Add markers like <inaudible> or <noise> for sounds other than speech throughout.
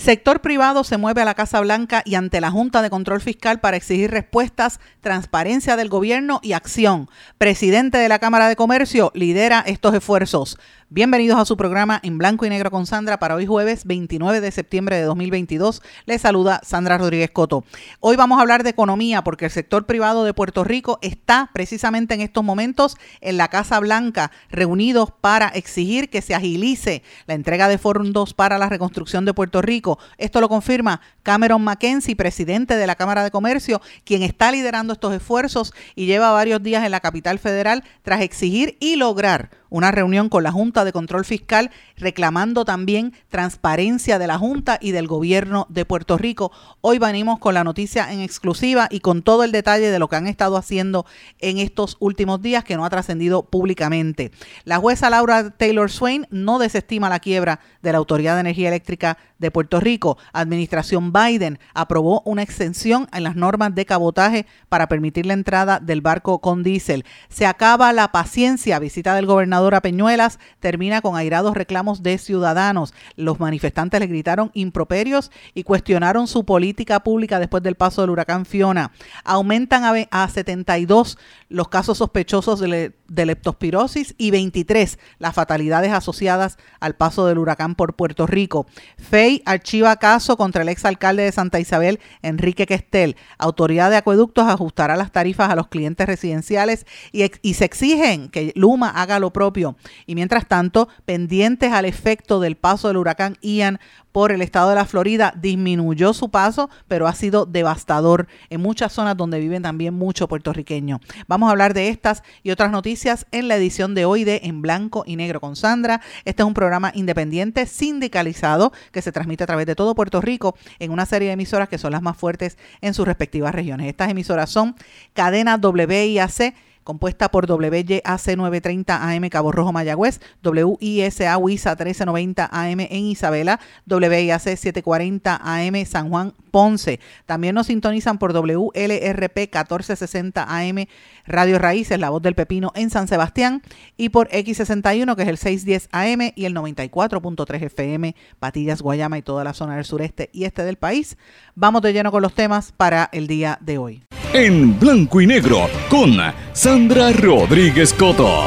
Sector privado se mueve a la Casa Blanca y ante la Junta de Control Fiscal para exigir respuestas, transparencia del gobierno y acción. Presidente de la Cámara de Comercio lidera estos esfuerzos. Bienvenidos a su programa en blanco y negro con Sandra para hoy jueves 29 de septiembre de 2022. Les saluda Sandra Rodríguez Coto. Hoy vamos a hablar de economía porque el sector privado de Puerto Rico está precisamente en estos momentos en la Casa Blanca reunidos para exigir que se agilice la entrega de fondos para la reconstrucción de Puerto Rico. Esto lo confirma Cameron McKenzie, presidente de la Cámara de Comercio, quien está liderando estos esfuerzos y lleva varios días en la capital federal tras exigir y lograr una reunión con la Junta de Control Fiscal reclamando también transparencia de la Junta y del gobierno de Puerto Rico. Hoy venimos con la noticia en exclusiva y con todo el detalle de lo que han estado haciendo en estos últimos días que no ha trascendido públicamente. La jueza Laura Taylor Swain no desestima la quiebra de la Autoridad de Energía Eléctrica de Puerto Rico. Administración Biden aprobó una extensión en las normas de cabotaje para permitir la entrada del barco con diésel. Se acaba la paciencia. Visita del gobernador a Peñuelas termina con airados reclamos de ciudadanos. Los manifestantes le gritaron improperios y cuestionaron su política pública después del paso del huracán Fiona. Aumentan a, a 72 los casos sospechosos de, de leptospirosis y 23 las fatalidades asociadas al paso del huracán por Puerto Rico. FEI archiva caso contra el exalcalde de Santa Isabel, Enrique Questel. Autoridad de Acueductos ajustará las tarifas a los clientes residenciales y, y se exigen que Luma haga lo propio. Y mientras tanto, pendientes al efecto del paso del huracán Ian por el estado de la Florida disminuyó su paso, pero ha sido devastador en muchas zonas donde viven también muchos puertorriqueños. Vamos a hablar de estas y otras noticias en la edición de hoy de En Blanco y Negro con Sandra. Este es un programa independiente sindicalizado que se transmite a través de todo Puerto Rico en una serie de emisoras que son las más fuertes en sus respectivas regiones. Estas emisoras son Cadena WIAC compuesta por WYAC 930 AM Cabo Rojo Mayagüez, WISA WISA 1390 AM en Isabela, WIAC 740 AM San Juan Ponce. También nos sintonizan por WLRP 1460 AM Radio Raíces, La Voz del Pepino en San Sebastián y por X61 que es el 610 AM y el 94.3 FM Patillas, Guayama y toda la zona del sureste y este del país. Vamos de lleno con los temas para el día de hoy en blanco y negro con Sandra Rodríguez Coto.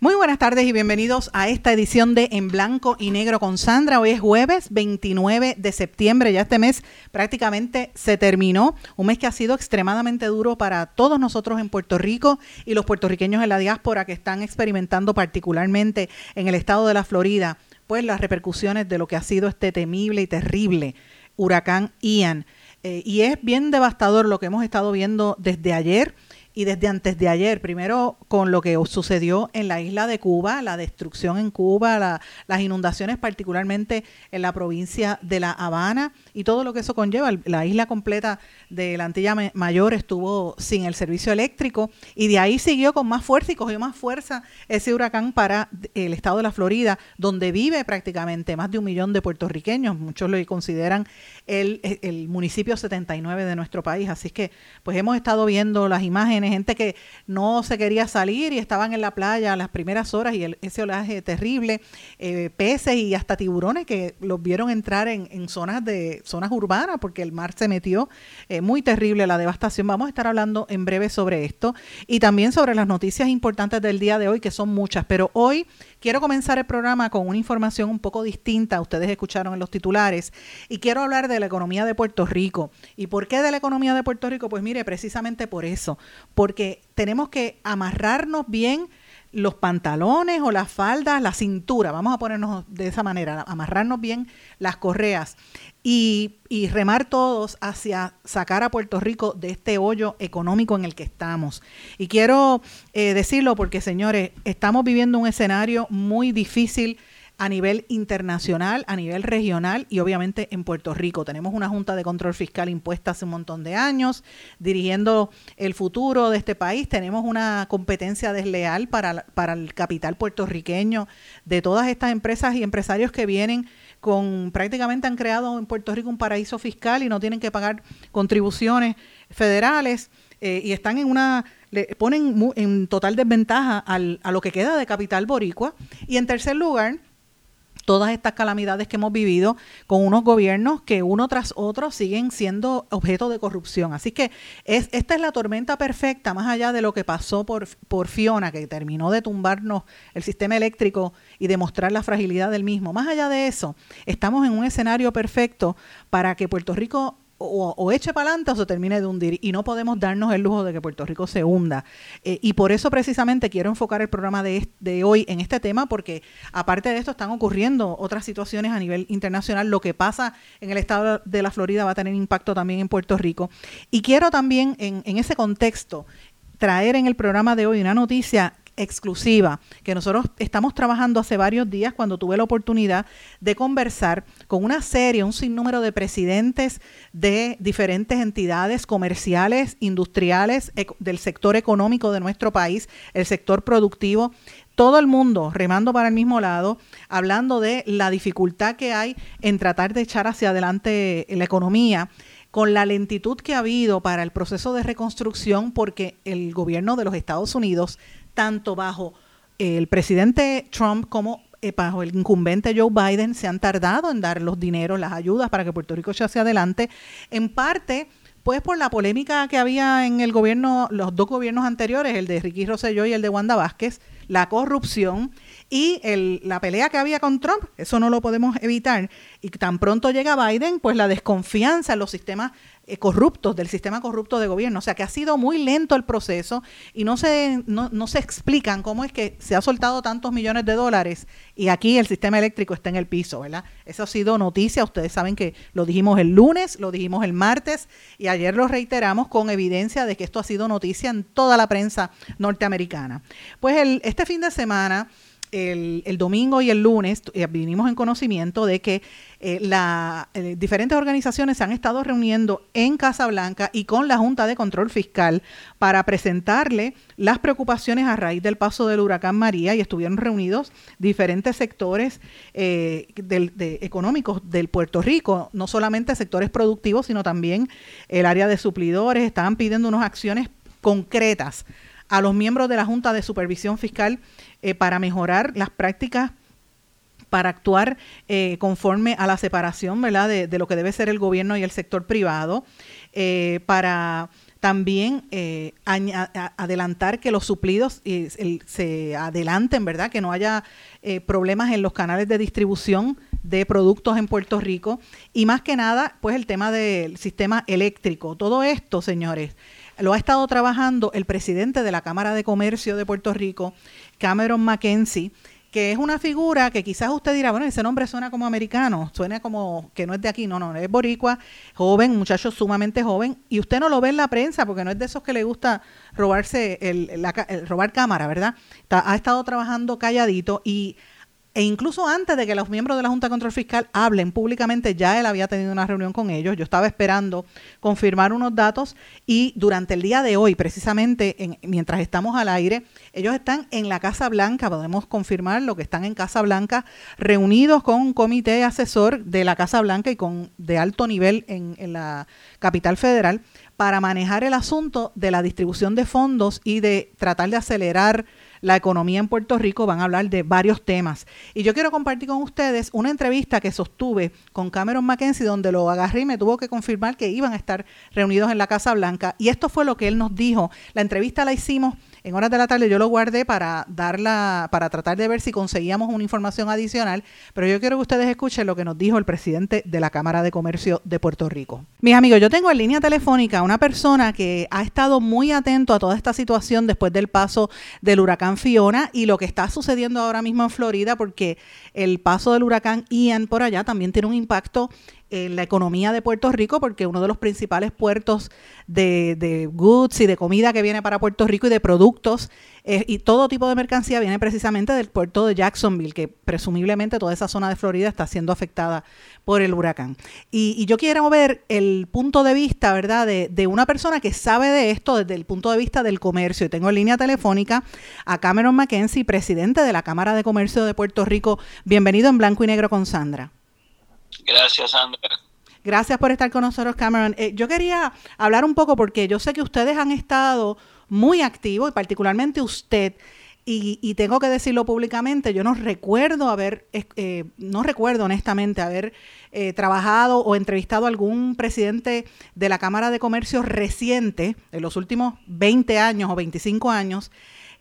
Muy buenas tardes y bienvenidos a esta edición de En Blanco y Negro con Sandra. Hoy es jueves 29 de septiembre, ya este mes prácticamente se terminó, un mes que ha sido extremadamente duro para todos nosotros en Puerto Rico y los puertorriqueños en la diáspora que están experimentando particularmente en el estado de la Florida, pues las repercusiones de lo que ha sido este temible y terrible huracán Ian. Eh, y es bien devastador lo que hemos estado viendo desde ayer y desde antes de ayer, primero con lo que sucedió en la isla de Cuba, la destrucción en Cuba, las inundaciones particularmente en la provincia de La Habana y todo lo que eso conlleva. La isla completa de la Antilla Mayor estuvo sin el servicio eléctrico y de ahí siguió con más fuerza y cogió más fuerza ese huracán para el estado de la Florida, donde vive prácticamente más de un millón de puertorriqueños. Muchos lo consideran el, el municipio 79 de nuestro país. Así que pues hemos estado viendo las imágenes gente que no se quería salir y estaban en la playa a las primeras horas y ese olaje terrible, eh, peces y hasta tiburones que los vieron entrar en, zonas de zonas urbanas porque el mar se metió. Eh, muy terrible la devastación. Vamos a estar hablando en breve sobre esto y también sobre las noticias importantes del día de hoy, que son muchas, pero hoy quiero comenzar el programa con una información un poco distinta, ustedes escucharon en los titulares, y quiero hablar de la economía de Puerto Rico. ¿Y por qué de la economía de Puerto Rico? Pues mire, precisamente por eso, porque tenemos que amarrarnos bien los pantalones o las faldas, la cintura, vamos a ponernos de esa manera, amarrarnos bien las correas y, remar todos hacia sacar a Puerto Rico de este hoyo económico en el que estamos. Y quiero eh, decirlo porque, señores, estamos viviendo un escenario muy difícil a nivel internacional, a nivel regional y obviamente en Puerto Rico. Tenemos una Junta de Control Fiscal impuesta hace un montón de años, dirigiendo el futuro de este país. Tenemos una competencia desleal para, para el capital puertorriqueño de todas estas empresas y empresarios que vienen con prácticamente han creado en Puerto Rico un paraíso fiscal y no tienen que pagar contribuciones federales eh, y están en una le ponen en total desventaja al, a lo que queda de capital boricua y en tercer lugar todas estas calamidades que hemos vivido con unos gobiernos que uno tras otro siguen siendo objeto de corrupción. Así que es, esta es la tormenta perfecta, más allá de lo que pasó por, por Fiona, que terminó de tumbarnos el sistema eléctrico y demostrar la fragilidad del mismo. Más allá de eso, estamos en un escenario perfecto para que Puerto Rico o, eche para adelante o se termine de hundir. Y no podemos darnos el lujo de que Puerto Rico se hunda. Eh, y por eso precisamente quiero enfocar el programa de, hoy en este tema, porque aparte de esto están ocurriendo otras situaciones a nivel internacional. Lo que pasa en el estado de la Florida va a tener impacto también en Puerto Rico. Y quiero también en, en ese contexto traer en el programa de hoy una noticia exclusiva que nosotros estamos trabajando hace varios días cuando tuve la oportunidad de conversar con una serie, un sinnúmero de presidentes de diferentes entidades comerciales, industriales, del sector económico de nuestro país, el sector productivo, todo el mundo remando para el mismo lado, hablando de la dificultad que hay en tratar de echar hacia adelante la economía con la lentitud que ha habido para el proceso de reconstrucción porque el gobierno de los Estados Unidos tanto bajo el presidente Trump como eh, bajo el incumbente Joe Biden se han tardado en dar los dineros, las ayudas para que Puerto Rico eche hacia adelante, en parte pues por la polémica que había en el gobierno, los dos gobiernos anteriores, el de Ricky Rosselló y el de Wanda Vázquez, la corrupción y el, la pelea que había con Trump, eso no lo podemos evitar. Y tan pronto llega Biden, pues la desconfianza en los sistemas eh, corruptos, del sistema corrupto de gobierno. O sea que ha sido muy lento el proceso y no se, no, no se explican cómo es que se ha soltado tantos millones de dólares y aquí el sistema eléctrico está en el piso, ¿verdad? Eso ha sido noticia, ustedes saben que lo dijimos el lunes, lo dijimos el martes y ayer lo reiteramos con evidencia de que esto ha sido noticia en toda la prensa norteamericana. Pues el, fin de semana el, domingo y el lunes eh, vinimos en conocimiento de que eh, eh, diferentes organizaciones se han estado reuniendo en Casa Blanca y con la Junta de Control Fiscal para presentarle las preocupaciones a raíz del paso del huracán María y estuvieron reunidos diferentes sectores de, económicos del Puerto Rico, no solamente sectores productivos, sino también el área de suplidores, estaban pidiendo unas acciones concretas a los miembros de la Junta de Supervisión Fiscal eh, para mejorar las prácticas para actuar eh, conforme a la separación ¿verdad? De, lo que debe ser el gobierno y el sector privado, eh, para también adelantar que los suplidos se adelanten, ¿verdad? Que no haya problemas en los canales de distribución de productos en Puerto Rico y más que nada, pues el tema del sistema eléctrico. Todo esto, señores, lo ha estado trabajando el presidente de la Cámara de Comercio de Puerto Rico, Cameron McKenzie, que es una figura que quizás usted dirá, bueno, ese nombre suena como americano, suena como que no es de aquí, no, no, es boricua, joven, muchacho sumamente joven, y usted no lo ve en la prensa porque no es de esos que le gusta robarse el, robar cámara, ¿verdad? ha estado trabajando calladito y e incluso antes de que los miembros de la Junta de Control Fiscal hablen públicamente, ya él había tenido una reunión con ellos. Yo estaba esperando confirmar unos datos y durante el día de hoy, precisamente mientras estamos al aire, ellos están en la Casa Blanca, podemos confirmar lo que están en Casa Blanca, reunidos con un comité asesor de la Casa Blanca y con de alto nivel en, en la capital federal para manejar el asunto de la distribución de fondos y de tratar de acelerar la economía en Puerto Rico, van a hablar de varios temas. Y yo quiero compartir con ustedes una entrevista que sostuve con Cameron McKenzie, donde lo agarré y me tuvo que confirmar que iban a estar reunidos en la Casa Blanca. Y esto fue lo que él nos dijo. La entrevista la hicimos en horas de la tarde yo lo guardé para darla, para tratar de ver si conseguíamos una información adicional, pero yo quiero que ustedes escuchen lo que nos dijo el presidente de la Cámara de Comercio de Puerto Rico. Mis amigos, yo tengo en línea telefónica a una persona que ha estado muy atento a toda esta situación después del paso del huracán Fiona y lo que está sucediendo ahora mismo en Florida, porque el paso del huracán Ian por allá también tiene un impacto en la economía de Puerto Rico, porque uno de los principales puertos de, de goods y de comida que viene para Puerto Rico y de productos eh, y todo tipo de mercancía viene precisamente del puerto de Jacksonville, que presumiblemente toda esa zona de Florida está siendo afectada por el huracán. Y, yo quiero ver el punto de vista, ¿verdad?, de, de, una persona que sabe de esto desde el punto de vista del comercio. Y tengo en línea telefónica a Cameron McKenzie, presidente de la Cámara de Comercio de Puerto Rico. Bienvenido en Blanco y Negro con Sandra. Gracias, Sandra. Gracias por estar con nosotros, Cameron. Eh, yo quería hablar un poco porque yo sé que ustedes han estado muy activos y particularmente usted. Y, tengo que decirlo públicamente, yo no recuerdo haber, eh, no recuerdo honestamente haber eh, trabajado o entrevistado a algún presidente de la Cámara de Comercio reciente, en los últimos 20 años o 25 años,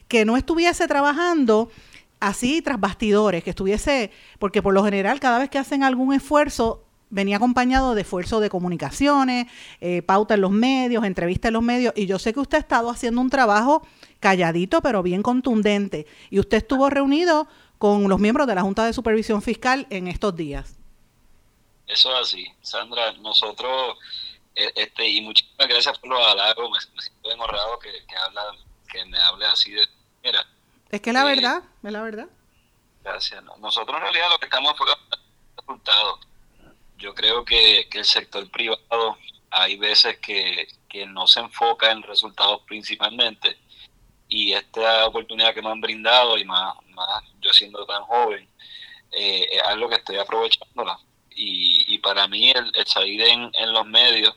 que no estuviese trabajando así tras bastidores, que estuviese, porque por lo general cada vez que hacen algún esfuerzo venía acompañado de esfuerzo de comunicaciones, eh, pauta en los medios, entrevista en los medios, y yo sé que usted ha estado haciendo un trabajo calladito, pero bien contundente, y usted estuvo reunido con los miembros de la Junta de Supervisión Fiscal en estos días. Eso es así, Sandra, nosotros, eh, este, y muchísimas gracias por los halagos, me, siento honrado que, habla, que me hable así de manera es que la verdad, es la verdad. Gracias. Nosotros en realidad lo que estamos en resultados. Yo creo que, el sector privado hay veces que, no se enfoca en resultados principalmente y esta oportunidad que me han brindado y más, más yo siendo tan joven, eh, es algo que estoy aprovechándola. Y, y para mí el, salir en, en, los medios,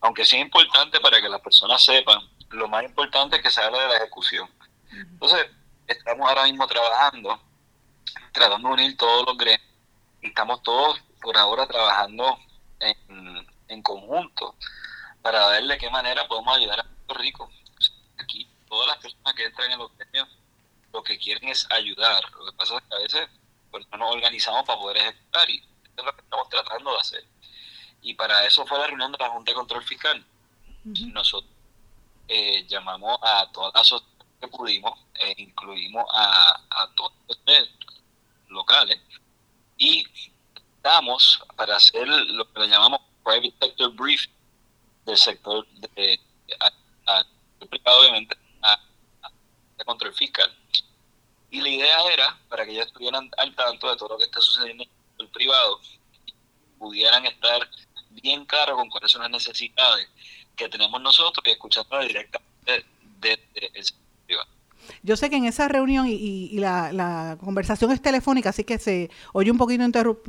aunque sea importante para que las personas sepan, lo más importante es que se hable de la ejecución. Entonces, estamos ahora mismo trabajando, tratando de unir todos los gremios. Y estamos todos por ahora trabajando en, en conjunto para ver de qué manera podemos ayudar a Puerto Rico. Aquí, todas las personas que entran en los gremios lo que quieren es ayudar. Lo que pasa es que a veces pues, no nos organizamos para poder ejecutar y eso es lo que estamos tratando de hacer. Y para eso fue la reunión de la Junta de Control Fiscal. Nosotros eh, llamamos a todas las que pudimos, e incluimos a, a todos los locales y estamos para hacer lo que le llamamos private sector brief del sector de, privado obviamente a, control fiscal. Y la idea era para que ellos estuvieran al tanto de todo lo que está sucediendo en el privado y pudieran estar bien claros con cuáles son las necesidades que tenemos nosotros y escuchando directamente desde el sector yo sé que en esa reunión y, la, conversación es telefónica, así que se oye un poquito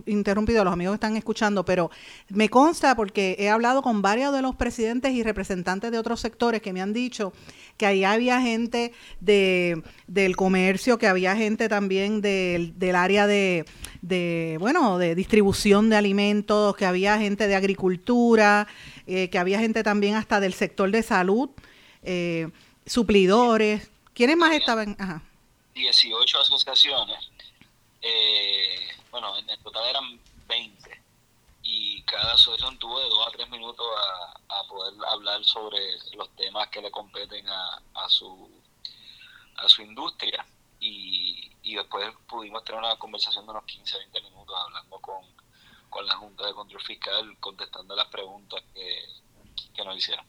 interrumpido los amigos que están escuchando, pero me consta porque he hablado con varios de los presidentes y representantes de otros sectores que me han dicho que ahí había gente de, del comercio, que había gente también del, del área de, de, bueno, de distribución de alimentos, que había gente de agricultura, eh, que había gente también hasta del sector de salud. Eh, suplidores, ¿Quiénes más estaban? Ajá. 18 asociaciones. Eh, bueno, en, total eran 20. Y cada asociación tuvo de 2 a 3 minutos a, poder hablar sobre los temas que le competen a, a, su, a su industria. Y, y después pudimos tener una conversación de unos 15 20 minutos hablando con, con la Junta de Control Fiscal, contestando las preguntas que, que nos hicieron.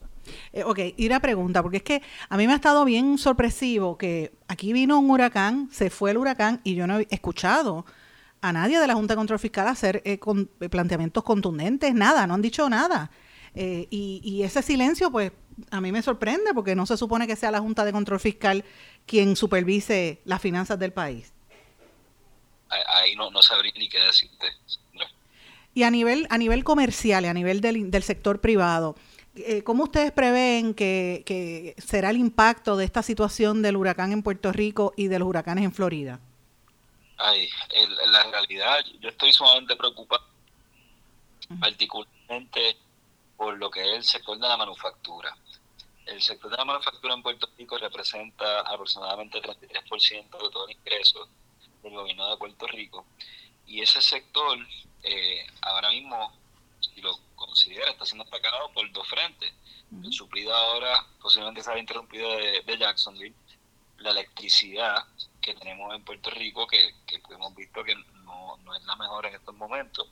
Eh, ok, y una pregunta, porque es que a mí me ha estado bien sorpresivo que aquí vino un huracán, se fue el huracán y yo no he escuchado a nadie de la Junta de Control Fiscal hacer eh, con, eh, planteamientos contundentes, nada, no han dicho nada. y, y, ese silencio, pues, a mí me sorprende porque no se supone que sea la Junta de Control Fiscal quien supervise las finanzas del país. Ahí no, no sabría ni qué decirte. Y a nivel, a nivel comercial y a nivel del, del sector privado, eh, ¿Cómo ustedes prevén que, será el impacto de esta situación del huracán en Puerto Rico y de los huracanes en Florida? Ay, en la realidad yo estoy sumamente preocupado, particularmente por lo que es el sector de la manufactura. el sector de la manufactura en Puerto Rico representa aproximadamente el 33% de todo el ingreso del gobierno de Puerto Rico. Y ese sector, eh, ahora mismo, si lo considera, está siendo atacado por dos frentes. Suplido ahora posiblemente se ha interrumpido de, de, Jacksonville. La electricidad que tenemos en Puerto Rico, que, hemos visto que no, no es la mejor en estos momentos.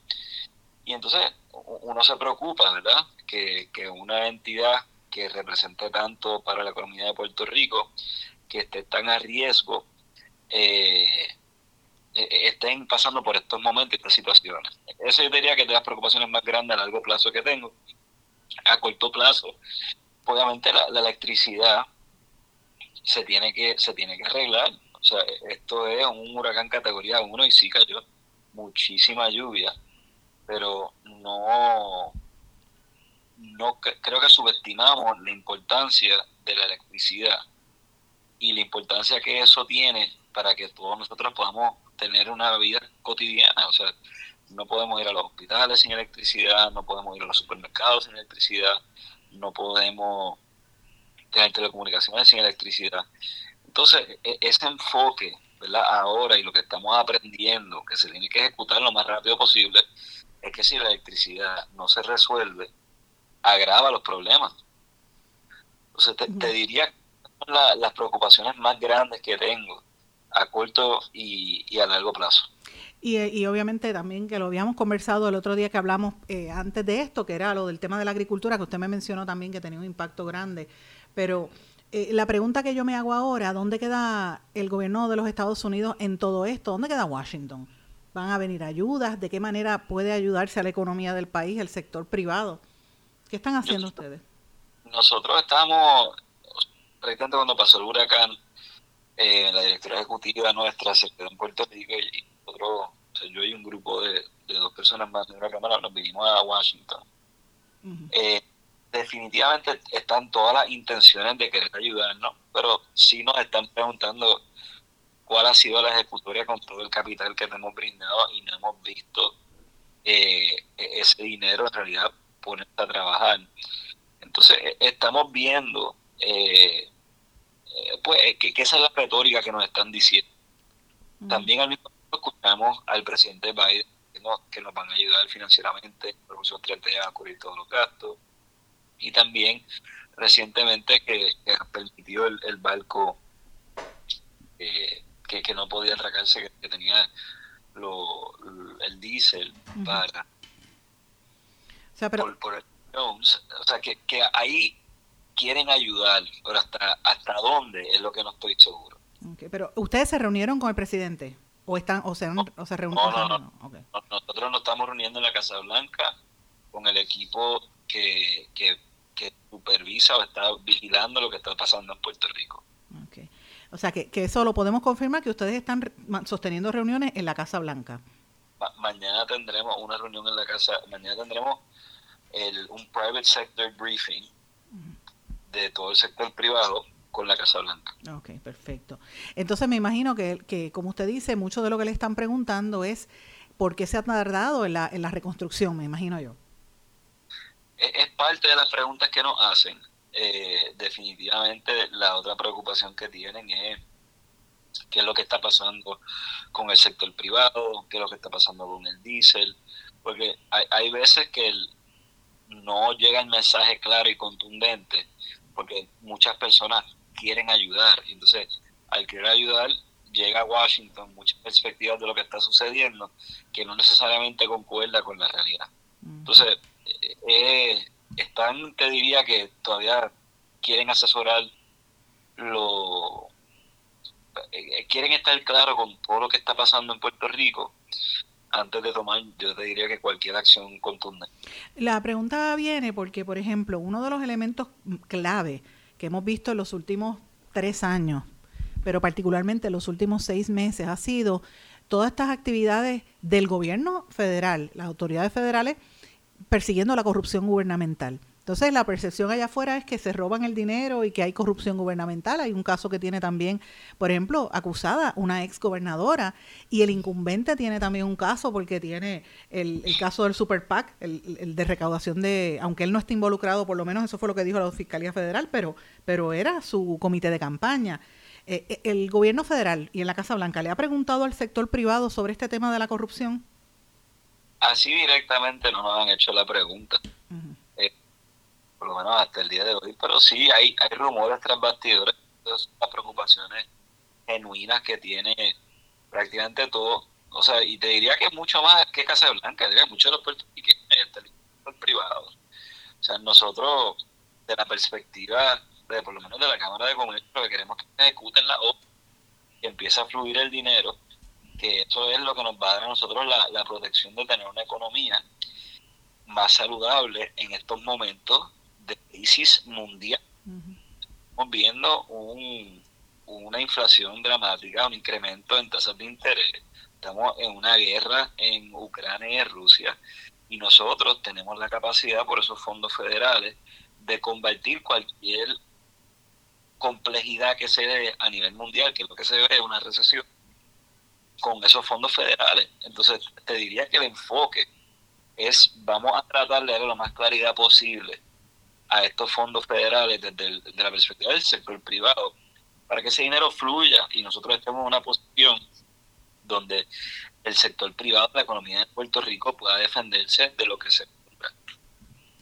Y entonces uno se preocupa, ¿verdad? Que, que una entidad que represente tanto para la economía de Puerto Rico, que esté tan a riesgo, eh, estén pasando por estos momentos, estas situaciones. Esa yo diría que es de las preocupaciones más grandes a largo plazo que tengo. A corto plazo, obviamente la, electricidad se tiene que se tiene que arreglar. O sea, esto es un huracán categoría 1 y sí cayó muchísima lluvia, pero no no creo que subestimamos la importancia de la electricidad y la importancia que eso tiene para que todos nosotros podamos tener una vida cotidiana. O sea, no podemos ir a los hospitales sin electricidad, no podemos ir a los supermercados sin electricidad, no podemos tener telecomunicaciones sin electricidad. Entonces, e-, ese enfoque, ¿verdad? Ahora y lo que estamos aprendiendo, que se tiene que ejecutar lo más rápido posible, es que si la electricidad no se resuelve, agrava los problemas. Entonces, te, diría las preocupaciones más grandes que tengo a corto y, a largo plazo. Y, y, obviamente también que lo habíamos conversado el otro día que hablamos eh, antes de esto, que era lo del tema de la agricultura, que usted me mencionó también que tenía un impacto grande. Pero eh, la pregunta que yo me hago ahora, ¿dónde queda el gobierno de los Estados Unidos en todo esto? ¿Dónde queda Washington? ¿Van a venir ayudas? ¿De qué manera puede ayudarse a la economía del país, el sector privado? ¿Qué están haciendo ustedes? Nosotros estamos, precisamente cuando pasó el huracán, eh, la directora ejecutiva nuestra se quedó en Puerto Rico y, nosotros, yo y un grupo de, dos personas más de la Cámara nos vinimos a Washington. Eh, definitivamente están todas las intenciones de querer ayudarnos, pero sí nos están preguntando cuál ha sido la ejecutoria con todo el capital que tenemos brindado y no hemos visto eh, e-, ese dinero en realidad ponerse a trabajar. Entonces, e, estamos viendo, eh, pues, que, esa es la retórica que nos están diciendo. También al mismo tiempo escuchamos al presidente Biden que nos, que nos van a ayudar financieramente, producción 30 ya a cubrir todos los gastos. Y también recientemente que, que permitió el, el barco eh, que, que, no podía atracarse, que, tenía lo, el diésel para o sea, que, ahí quieren ayudar, pero hasta, hasta dónde es lo que no estoy seguro. pero ustedes se reunieron con el presidente o están o se, o se reunieron. No, no, no. Nosotros nos estamos reuniendo en la Casa Blanca con el equipo que, que, supervisa o está vigilando lo que está pasando en Puerto Rico. O sea, que, que eso lo podemos confirmar, que ustedes están sosteniendo reuniones en la Casa Blanca. mañana tendremos una reunión en la Casa, mañana tendremos el, un private sector briefing de todo el sector privado con la Casa Blanca. Ok, perfecto. Entonces me imagino que, que, como usted dice, mucho de lo que le están preguntando es por qué se ha tardado en la, en la reconstrucción, me imagino yo. Es, parte de las preguntas que nos hacen. Eh, definitivamente la otra preocupación que tienen es qué es lo que está pasando con el sector privado, qué es lo que está pasando con el diésel, porque hay, hay veces que el, no llega el mensaje claro y contundente, porque muchas personas quieren ayudar. Y entonces, al querer ayudar, llega a Washington muchas perspectivas de lo que está sucediendo que no necesariamente concuerda con la realidad. Entonces, eh, están, te diría que todavía quieren asesorar lo... Eh, quieren estar claros con todo lo que está pasando en Puerto Rico antes de tomar, yo te diría que cualquier acción contundente. La pregunta viene porque, por ejemplo, uno de los elementos clave que hemos visto en los últimos tres años, pero particularmente en los últimos seis meses, ha sido todas estas actividades del gobierno federal, las autoridades federales, persiguiendo la corrupción gubernamental. Entonces la percepción allá afuera es que se roban el dinero y que hay corrupción gubernamental. Hay un caso que tiene también, por ejemplo, acusada una ex gobernadora y el incumbente tiene también un caso porque tiene el, caso del Super PAC, el, de recaudación de, aunque él no esté involucrado, por lo menos eso fue lo que dijo la Fiscalía Federal, pero, pero era su comité de campaña. Eh, eh, el gobierno federal y en la Casa Blanca le ha preguntado al sector privado sobre este tema de la corrupción. Así directamente no nos han hecho la pregunta por lo menos hasta el día de hoy, pero sí hay, rumores tras bastidores, las preocupaciones genuinas que tiene prácticamente todo, o sea, y te diría que mucho más que Casa Blanca, diría mucho de los puertorriqueños el privados. O sea, nosotros, de la perspectiva, de por lo menos de la Cámara de Comercio, lo que queremos que ejecuten la obra, que empiece a fluir el dinero, que eso es lo que nos va a dar a nosotros la protección de tener una economía más saludable en estos momentos de crisis mundial. Estamos viendo un, una inflación dramática, un incremento en tasas de interés. Estamos en una guerra en Ucrania y Rusia y nosotros tenemos la capacidad por esos fondos federales de combatir cualquier complejidad que se dé a nivel mundial, que es lo que se ve es una recesión, con esos fondos federales. Entonces, te diría que el enfoque es, vamos a tratar de darle lo más claridad posible a estos fondos federales desde, la perspectiva del sector privado, para que ese dinero fluya y nosotros estemos en una posición donde el sector privado, la economía de Puerto Rico pueda defenderse de lo que se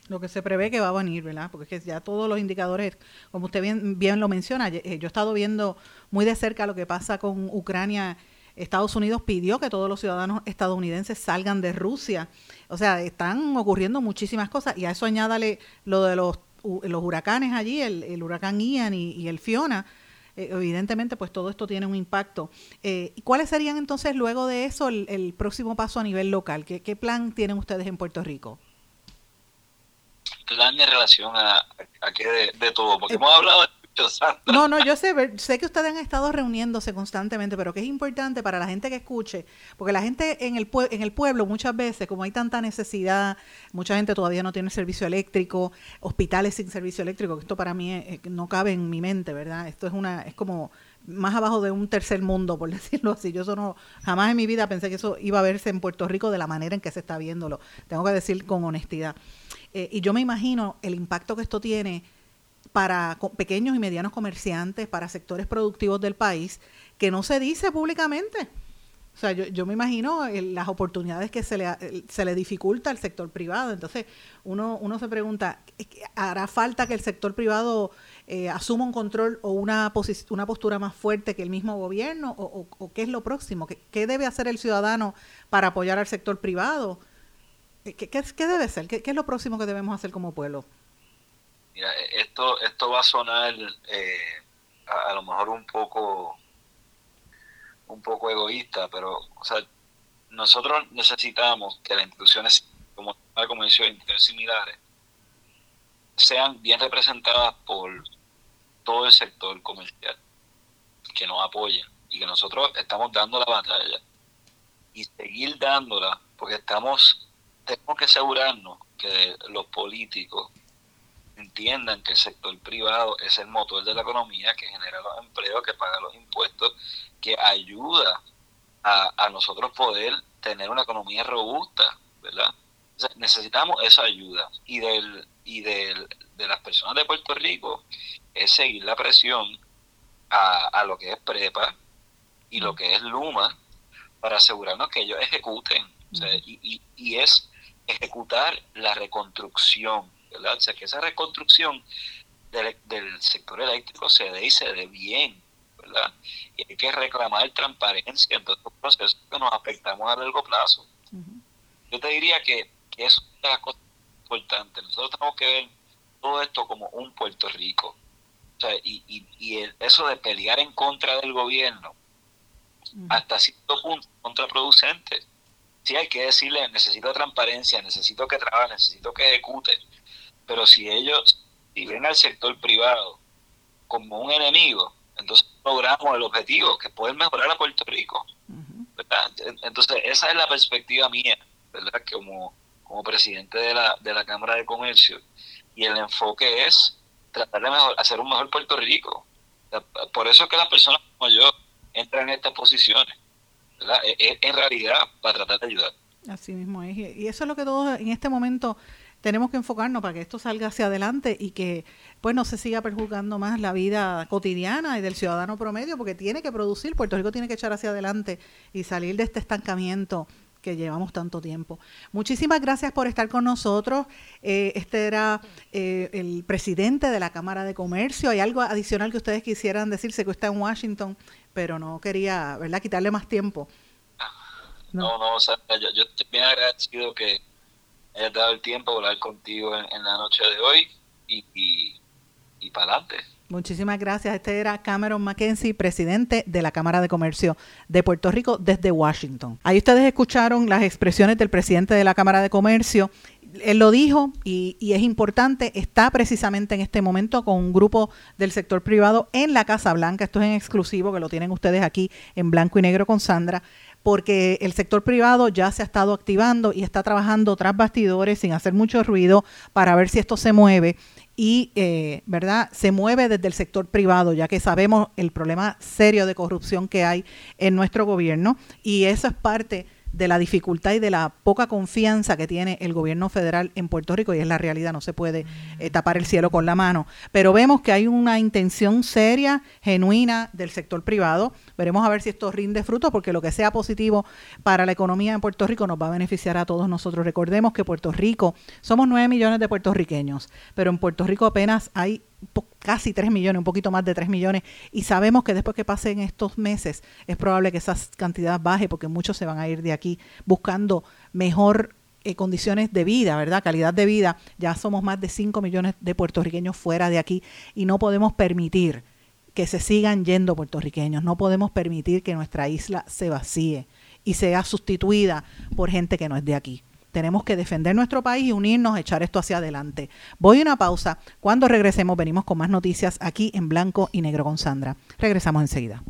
lo que se prevé que va a venir, ¿verdad? Porque es que ya todos los indicadores, como usted bien, bien lo menciona, yo he estado viendo muy de cerca lo que pasa con Ucrania. Estados Unidos pidió que todos los ciudadanos estadounidenses salgan de Rusia o sea, están ocurriendo muchísimas cosas y a eso añádale lo de los, los huracanes allí, el, huracán Ian y, el Fiona. Eh, evidentemente, pues todo esto tiene un impacto. Eh, ¿Cuáles serían entonces luego de eso el, próximo paso a nivel local? ¿Qué, ¿Qué, plan tienen ustedes en Puerto Rico? Plan en relación a, a, qué de, de, todo, porque eh, hemos hablado no, no, yo sé, sé que ustedes han estado reuniéndose constantemente, pero que es importante para la gente que escuche, porque la gente en el, en el pueblo muchas veces, como hay tanta necesidad, mucha gente todavía no tiene servicio eléctrico, hospitales sin servicio eléctrico, esto para mí no cabe en mi mente, ¿verdad? Esto es una es como más abajo de un tercer mundo, por <laughs> decirlo así. Yo eso no, jamás en mi vida pensé que eso iba a verse en Puerto Rico de la manera en que se está viéndolo. Tengo que decir con honestidad. Eh, y yo me imagino el impacto que esto tiene para pequeños y medianos comerciantes, para sectores productivos del país, que no se dice públicamente. O sea, yo, yo me imagino las oportunidades que se le, se le dificulta al sector privado. Entonces, uno, uno se pregunta, ¿hará falta que el sector privado eh, asuma un control o una, una postura más fuerte que el mismo gobierno? ¿O, qué es lo próximo? ¿Qué, debe hacer el ciudadano para apoyar al sector privado? ¿Qué, qué, debe ser? ¿Qué, ¿Qué es lo próximo que debemos hacer como pueblo? Mira, esto, esto va a sonar eh, a, lo mejor un poco un poco egoísta, pero o sea, nosotros necesitamos que las instituciones como la Comercio de similares sean bien representadas por todo el sector comercial, que nos apoyen y que nosotros estamos dando la batalla y seguir dándola porque estamos tenemos que asegurarnos que los políticos entiendan que el sector privado es el motor de la economía, que genera los empleos, que paga los impuestos, que ayuda a, nosotros poder tener una economía robusta, ¿verdad? necesitamos esa ayuda. Y del y del, de las personas de Puerto Rico es seguir la presión a, a lo que es PREPA y lo que es LUMA para asegurarnos que ellos ejecuten. Y, y, y es ejecutar la reconstrucción o sea, que esa reconstrucción del, sector eléctrico se dé y se dé bien, ¿verdad? Y hay que reclamar transparencia en todos los procesos que nos afectamos a largo plazo. Yo te diría que, es una cosa importante. Nosotros tenemos que ver todo esto como un Puerto Rico. O sea, y, y, eso de pelear en contra del gobierno, hasta cierto punto, contraproducente. Sí hay que decirle, necesito transparencia, necesito que trabaje, necesito que ejecute, pero si ellos, si ven al sector privado como un enemigo, entonces logramos el objetivo, que pueden mejorar a Puerto Rico. Entonces, esa es la perspectiva mía, ¿verdad? Como, como presidente de la, de la Cámara de Comercio. y el enfoque es tratar de mejor, hacer un mejor Puerto Rico. Por eso es que las personas como yo entran en estas posiciones, ¿verdad? E, e, en realidad para tratar de ayudar. Así mismo es. Y eso es lo que todos en este momento tenemos que enfocarnos para que esto salga hacia adelante y que pues no se siga perjudicando más la vida cotidiana y del ciudadano promedio, porque tiene que producir, Puerto Rico tiene que echar hacia adelante y salir de este estancamiento que llevamos tanto tiempo. Muchísimas gracias por estar con nosotros. Eh, este era eh, el presidente de la Cámara de Comercio. ¿Hay algo adicional que ustedes quisieran decirse que está en Washington, pero no quería, ¿verdad?, quitarle más tiempo. No, no, o sea, yo, estoy bien agradecido que hayas dado el tiempo de hablar contigo en, la noche de hoy y, y, para adelante. Muchísimas gracias. Este era Cameron Mackenzie, presidente de la Cámara de Comercio de Puerto Rico desde Washington. Ahí ustedes escucharon las expresiones del presidente de la Cámara de Comercio. Él lo dijo y, y, es importante, está precisamente en este momento con un grupo del sector privado en la Casa Blanca. Esto es en exclusivo, que lo tienen ustedes aquí en blanco y negro con Sandra porque el sector privado ya se ha estado activando y está trabajando tras bastidores sin hacer mucho ruido para ver si esto se mueve y, eh, ¿verdad?, se mueve desde el sector privado, ya que sabemos el problema serio de corrupción que hay en nuestro gobierno y eso es parte de la dificultad y de la poca confianza que tiene el gobierno federal en Puerto Rico y es la realidad, no se puede eh, tapar el cielo con la mano. Pero vemos que hay una intención seria, genuina del sector privado. Veremos a ver si esto rinde fruto porque lo que sea positivo para la economía en Puerto Rico nos va a beneficiar a todos nosotros. Recordemos que Puerto Rico, somos 9 millones de puertorriqueños, pero en Puerto Rico apenas hay casi 3 millones, un poquito más de 3 millones, y sabemos que después que pasen estos meses es probable que esa cantidad baje porque muchos se van a ir de aquí buscando mejor eh, condiciones de vida, ¿verdad? Calidad de vida. Ya somos más de 5 millones de puertorriqueños fuera de aquí y no podemos permitir que se sigan yendo puertorriqueños, no podemos permitir que nuestra isla se vacíe y sea sustituida por gente que no es de aquí. Tenemos que defender nuestro país y unirnos echar esto hacia adelante. Voy a una pausa. Cuando regresemos venimos con más noticias aquí en Blanco y Negro con Sandra. Regresamos enseguida.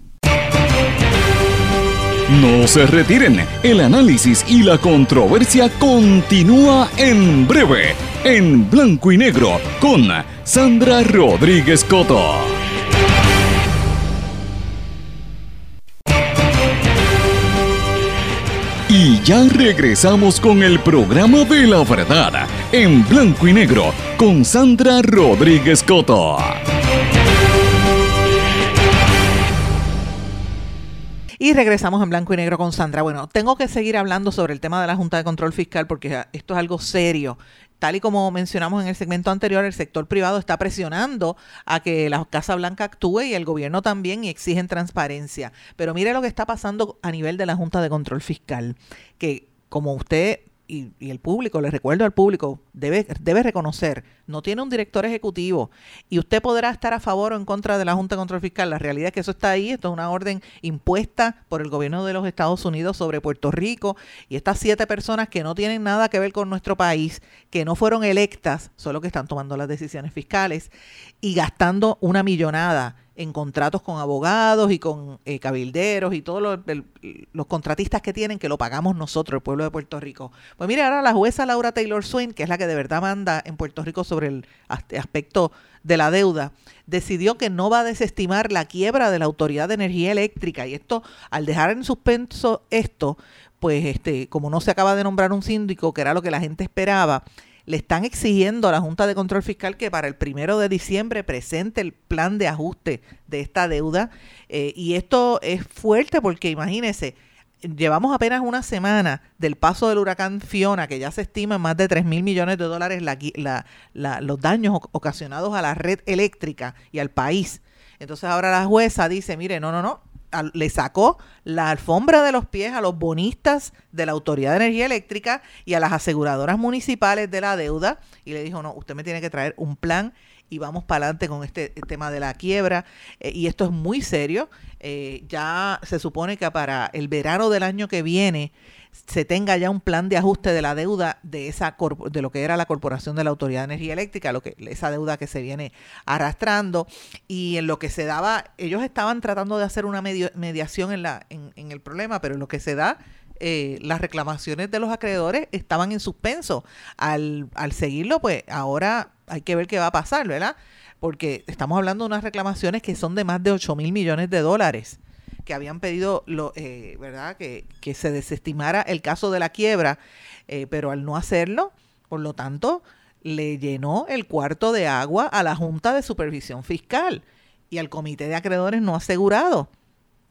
No se retiren, el análisis y la controversia continúa en breve, en Blanco y Negro, con Sandra Rodríguez Coto. Ya regresamos con el programa de la verdad en blanco y negro con Sandra Rodríguez Coto. Y regresamos en blanco y negro con Sandra. Bueno, tengo que seguir hablando sobre el tema de la Junta de Control Fiscal porque esto es algo serio tal y como mencionamos en el segmento anterior, el sector privado está presionando a que la Casa Blanca actúe y el gobierno también y exigen transparencia. Pero mire lo que está pasando a nivel de la Junta de Control Fiscal, que como usted y, el público, le recuerdo al público, debe, debe reconocer, no tiene un director ejecutivo y usted podrá estar a favor o en contra de la Junta de Control Fiscal. La realidad es que eso está ahí, esto es una orden impuesta por el gobierno de los Estados Unidos sobre Puerto Rico y estas siete personas que no tienen nada que ver con nuestro país, que no fueron electas, solo que están tomando las decisiones fiscales y gastando una millonada en contratos con abogados y con eh, cabilderos y todos los, contratistas que tienen que lo pagamos nosotros, el pueblo de Puerto Rico. Pues mire, ahora la jueza Laura Taylor Swain, que es la que de verdad manda en Puerto Rico sobre el aspecto de la deuda, decidió que no va a desestimar la quiebra de la Autoridad de Energía Eléctrica y esto, al dejar en suspenso esto, pues este, como no se acaba de nombrar un síndico, que era lo que la gente esperaba, le están exigiendo a la Junta de Control Fiscal que para el primero de diciembre presente el plan de ajuste de esta deuda. Eh, y esto es fuerte porque imagínense, llevamos apenas una semana del paso del huracán Fiona, que ya se estima en más de 3 mil millones de dólares los daños ocasionados a la red eléctrica y al país. Entonces ahora la jueza dice, mire, no, no, no, le sacó la alfombra de los pies a los bonistas de la Autoridad de Energía Eléctrica y a las aseguradoras municipales de la deuda y le dijo, no, usted me tiene que traer un plan y vamos para adelante con este tema de la quiebra. Eh, y esto es muy serio. Eh, ya se supone que para el verano del año que viene se tenga ya un plan de ajuste de la deuda de esa de lo que era la corporación de la Autoridad de Energía Eléctrica, lo que esa deuda que se viene arrastrando y en lo que se daba, ellos estaban tratando de hacer una mediación en la en, el problema, pero en lo que se da eh, las reclamaciones de los acreedores estaban en suspenso. Al, al seguirlo, pues ahora hay que ver qué va a pasar, ¿verdad? Porque estamos hablando de unas reclamaciones que son de más de 8 mil millones de dólares que habían pedido, lo, eh, ¿verdad? Que, que, se desestimara el caso de la quiebra, eh, pero al no hacerlo, por lo tanto, le llenó el cuarto de agua a la Junta de Supervisión Fiscal y al Comité de Acreedores no asegurado.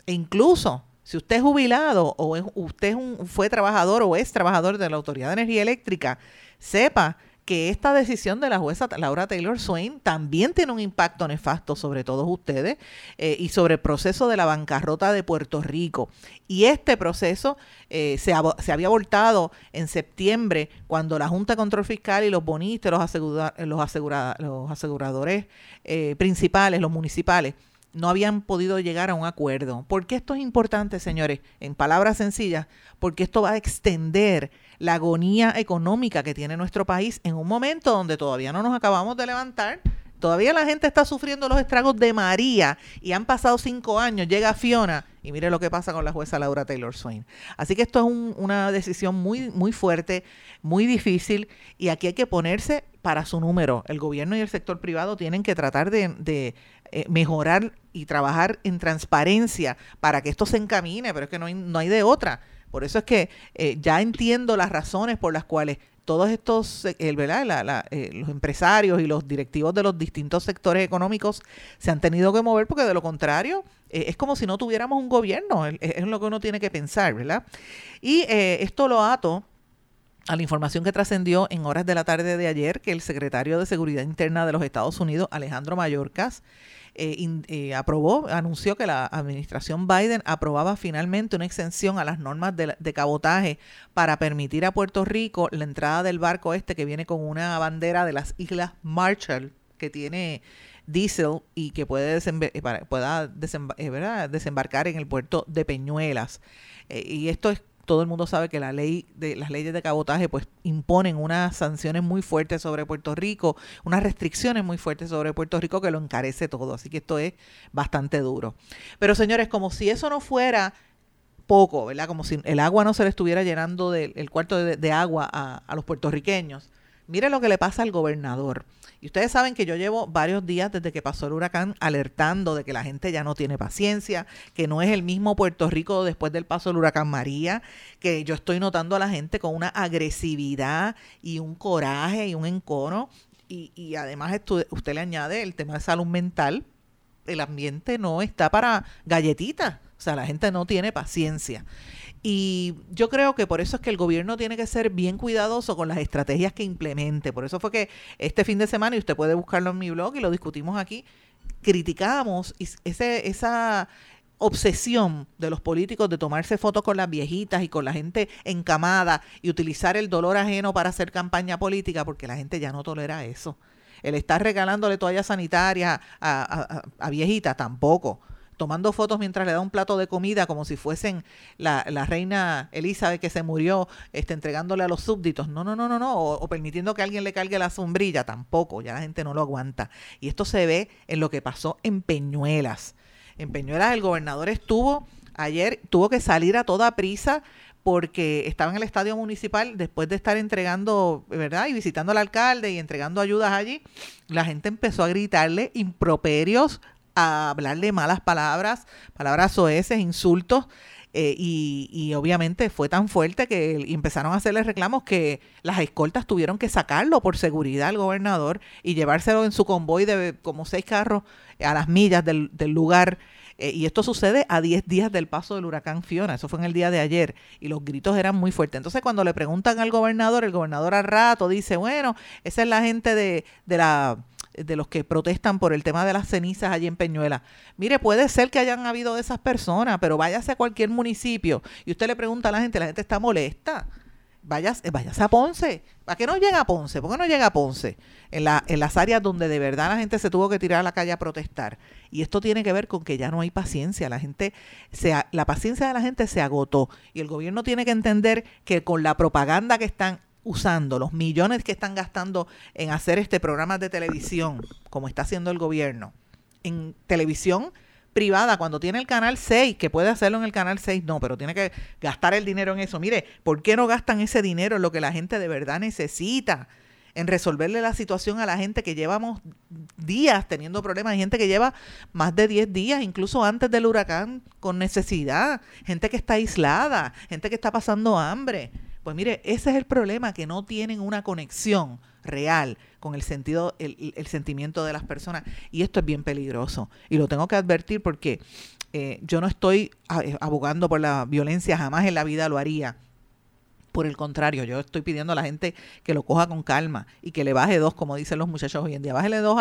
E incluso si usted es jubilado o usted fue trabajador o es trabajador de la Autoridad de Energía Eléctrica, sepa que esta decisión de la jueza Laura Taylor Swain también tiene un impacto nefasto sobre todos ustedes eh, y sobre el proceso de la bancarrota de Puerto Rico. Y este proceso eh, se, se, había abortado en septiembre cuando la Junta de Control Fiscal y los bonistas, los, los, los aseguradores eh, principales, los municipales, no habían podido llegar a un acuerdo. ¿Por qué esto es importante, señores? En palabras sencillas, porque esto va a extender la agonía económica que tiene nuestro país en un momento donde todavía no nos acabamos de levantar. Todavía la gente está sufriendo los estragos de María y han pasado cinco años, llega Fiona y mire lo que pasa con la jueza Laura Taylor Swain. Así que esto es una decisión muy, muy fuerte, muy difícil y aquí hay que ponerse para su número. El gobierno y el sector privado tienen que tratar de, eh, mejorar y trabajar en transparencia para que esto se encamine, pero es que no hay, no hay de otra. Por eso es que eh, ya entiendo las razones por las cuales todos estos, eh, ¿verdad? los empresarios y los directivos de los distintos sectores económicos se han tenido que mover porque de lo contrario es como si no tuviéramos un gobierno, es, es, lo que uno tiene que pensar, ¿verdad? Y esto lo ato a la información que trascendió en horas de la tarde de ayer que el secretario de Seguridad Interna de los Estados Unidos, Alejandro Mayorkas, eh, eh, aprobó, anunció que la administración Biden aprobaba finalmente una exención a las normas de, de, cabotaje para permitir a Puerto Rico la entrada del barco este que viene con una bandera de las Islas Marshall que tiene diésel y que puede eh, pueda desembarcar en el puerto de Peñuelas. y esto es todo el mundo sabe que la ley de las leyes de cabotaje pues imponen unas sanciones muy fuertes sobre Puerto Rico, unas restricciones muy fuertes sobre Puerto Rico que lo encarece todo, así que esto es bastante duro. Pero señores, como si eso no fuera poco, ¿verdad? Como si el agua no se le estuviera llenando del el cuarto de, agua a los puertorriqueños. Mire lo que le pasa al gobernador. Y ustedes saben que yo llevo varios días desde que pasó el huracán alertando de que la gente ya no tiene paciencia, que no es el mismo Puerto Rico después del paso del huracán María, que yo estoy notando a la gente con una agresividad y un coraje y un encono. Y, y además usted le añade el tema de salud mental. El ambiente no está para galletitas. O sea, la gente no tiene paciencia. Y yo creo que por eso es que el gobierno tiene que ser bien cuidadoso con las estrategias que implemente. Por eso fue que este fin de semana, y usted puede buscarlo en mi blog y lo discutimos aquí, criticamos ese, esa obsesión de los políticos de tomarse fotos con las viejitas y con la gente encamada y utilizar el dolor ajeno para hacer campaña política, porque la gente ya no tolera eso. El estar regalándole toallas sanitarias a, a, a viejitas tampoco tomando fotos mientras le da un plato de comida como si fuesen la, la reina Elizabeth que se murió este, entregándole a los súbditos. No, no, no, no, no. O, permitiendo que alguien le cargue la sombrilla. Tampoco. Ya la gente no lo aguanta. Y esto se ve en lo que pasó en Peñuelas. En Peñuelas el gobernador estuvo ayer, tuvo que salir a toda prisa porque estaba en el estadio municipal después de estar entregando, ¿verdad? Y visitando al alcalde y entregando ayudas allí, la gente empezó a gritarle improperios a hablarle malas palabras, palabras soeces, insultos. Eh, y, y, obviamente fue tan fuerte que empezaron a hacerle reclamos que las escoltas tuvieron que sacarlo por seguridad al gobernador y llevárselo en su convoy de como seis carros a las millas del, del lugar. Eh, y esto sucede a 10 días del paso del huracán Fiona, eso fue en el día de ayer, y los gritos eran muy fuertes. Entonces cuando le preguntan al gobernador, el gobernador al rato dice, bueno, esa es la gente de, de la de los que protestan por el tema de las cenizas allí en Peñuela. Mire, puede ser que hayan habido de esas personas, pero váyase a cualquier municipio y usted le pregunta a la gente, la gente está molesta. Váyase, váyase a Ponce. ¿Para qué no llega a Ponce? ¿Por qué no llega a Ponce? En, la, en las áreas donde de verdad la gente se tuvo que tirar a la calle a protestar. Y esto tiene que ver con que ya no hay paciencia. La gente, se, la paciencia de la gente se agotó. Y el gobierno tiene que entender que con la propaganda que están usando, los millones que están gastando en hacer este programa de televisión, como está haciendo el gobierno, en televisión privada cuando tiene el canal 6, que puede hacerlo en el canal 6, no, pero tiene que gastar el dinero en eso. Mire, ¿por qué no gastan ese dinero en lo que la gente de verdad necesita? en resolverle la situación a la gente que llevamos días teniendo problemas. Hay gente que lleva más de 10 días, incluso antes del huracán, con necesidad. Gente que está aislada, gente que está pasando hambre. Pues mire, ese es el problema, que no tienen una conexión real con el sentido, el, sentimiento de las personas. Y esto es bien peligroso. Y lo tengo que advertir porque eh, yo no estoy eh, abogando por la violencia, jamás en la vida lo haría por el contrario, yo estoy pidiendo a la gente que lo coja con calma y que le baje dos, como dicen los muchachos hoy en día. Bájele dos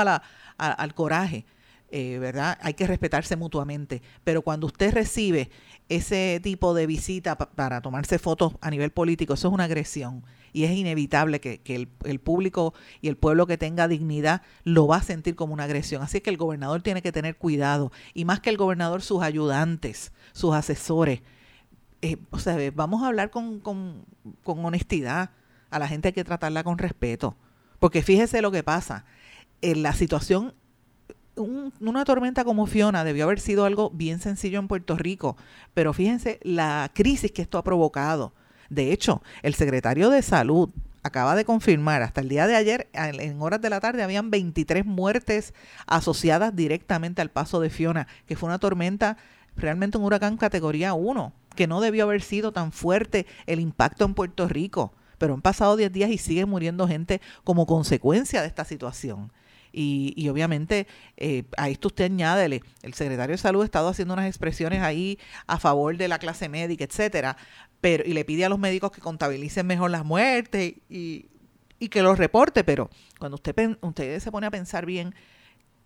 al coraje, eh, ¿verdad? Hay que respetarse mutuamente. Pero cuando usted recibe ese tipo de visita para tomarse fotos a nivel político, eso es una agresión. Y es inevitable que, el, público y el pueblo que tenga dignidad lo va a sentir como una agresión. Así que el gobernador tiene que tener cuidado. Y más que el gobernador, sus ayudantes, sus asesores eh, o sea, vamos a hablar con, con, honestidad. A la gente hay que tratarla con respeto. Porque fíjese lo que pasa. En la situación, una tormenta como Fiona debió haber sido algo bien sencillo en Puerto Rico. Pero fíjense la crisis que esto ha provocado. De hecho, el secretario de Salud acaba de confirmar, hasta el día de ayer, en horas de la tarde, habían 23 muertes asociadas directamente al paso de Fiona, que fue una tormenta, realmente un huracán categoría 1 que no debió haber sido tan fuerte el impacto en Puerto Rico. Pero han pasado 10 días y sigue muriendo gente como consecuencia de esta situación. Y, obviamente eh, a esto usted añádele, el secretario de salud ha estado haciendo unas expresiones ahí a favor de la clase médica, etcétera, pero y le pide a los médicos que contabilicen mejor las muertes y, y que los reporte, pero cuando usted, usted se pone a pensar bien,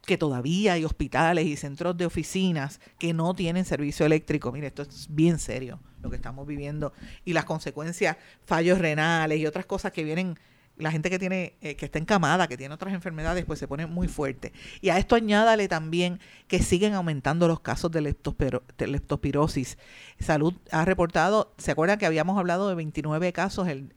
que todavía hay hospitales y centros de oficinas que no tienen servicio eléctrico. Mire, esto es bien serio lo que estamos viviendo y las consecuencias, fallos renales y otras cosas que vienen la gente que tiene eh, que está encamada, que tiene otras enfermedades, pues se pone muy fuerte. Y a esto añádale también que siguen aumentando los casos de, leptospirosis. Salud ha reportado, ¿se acuerdan que habíamos hablado de 29 casos el,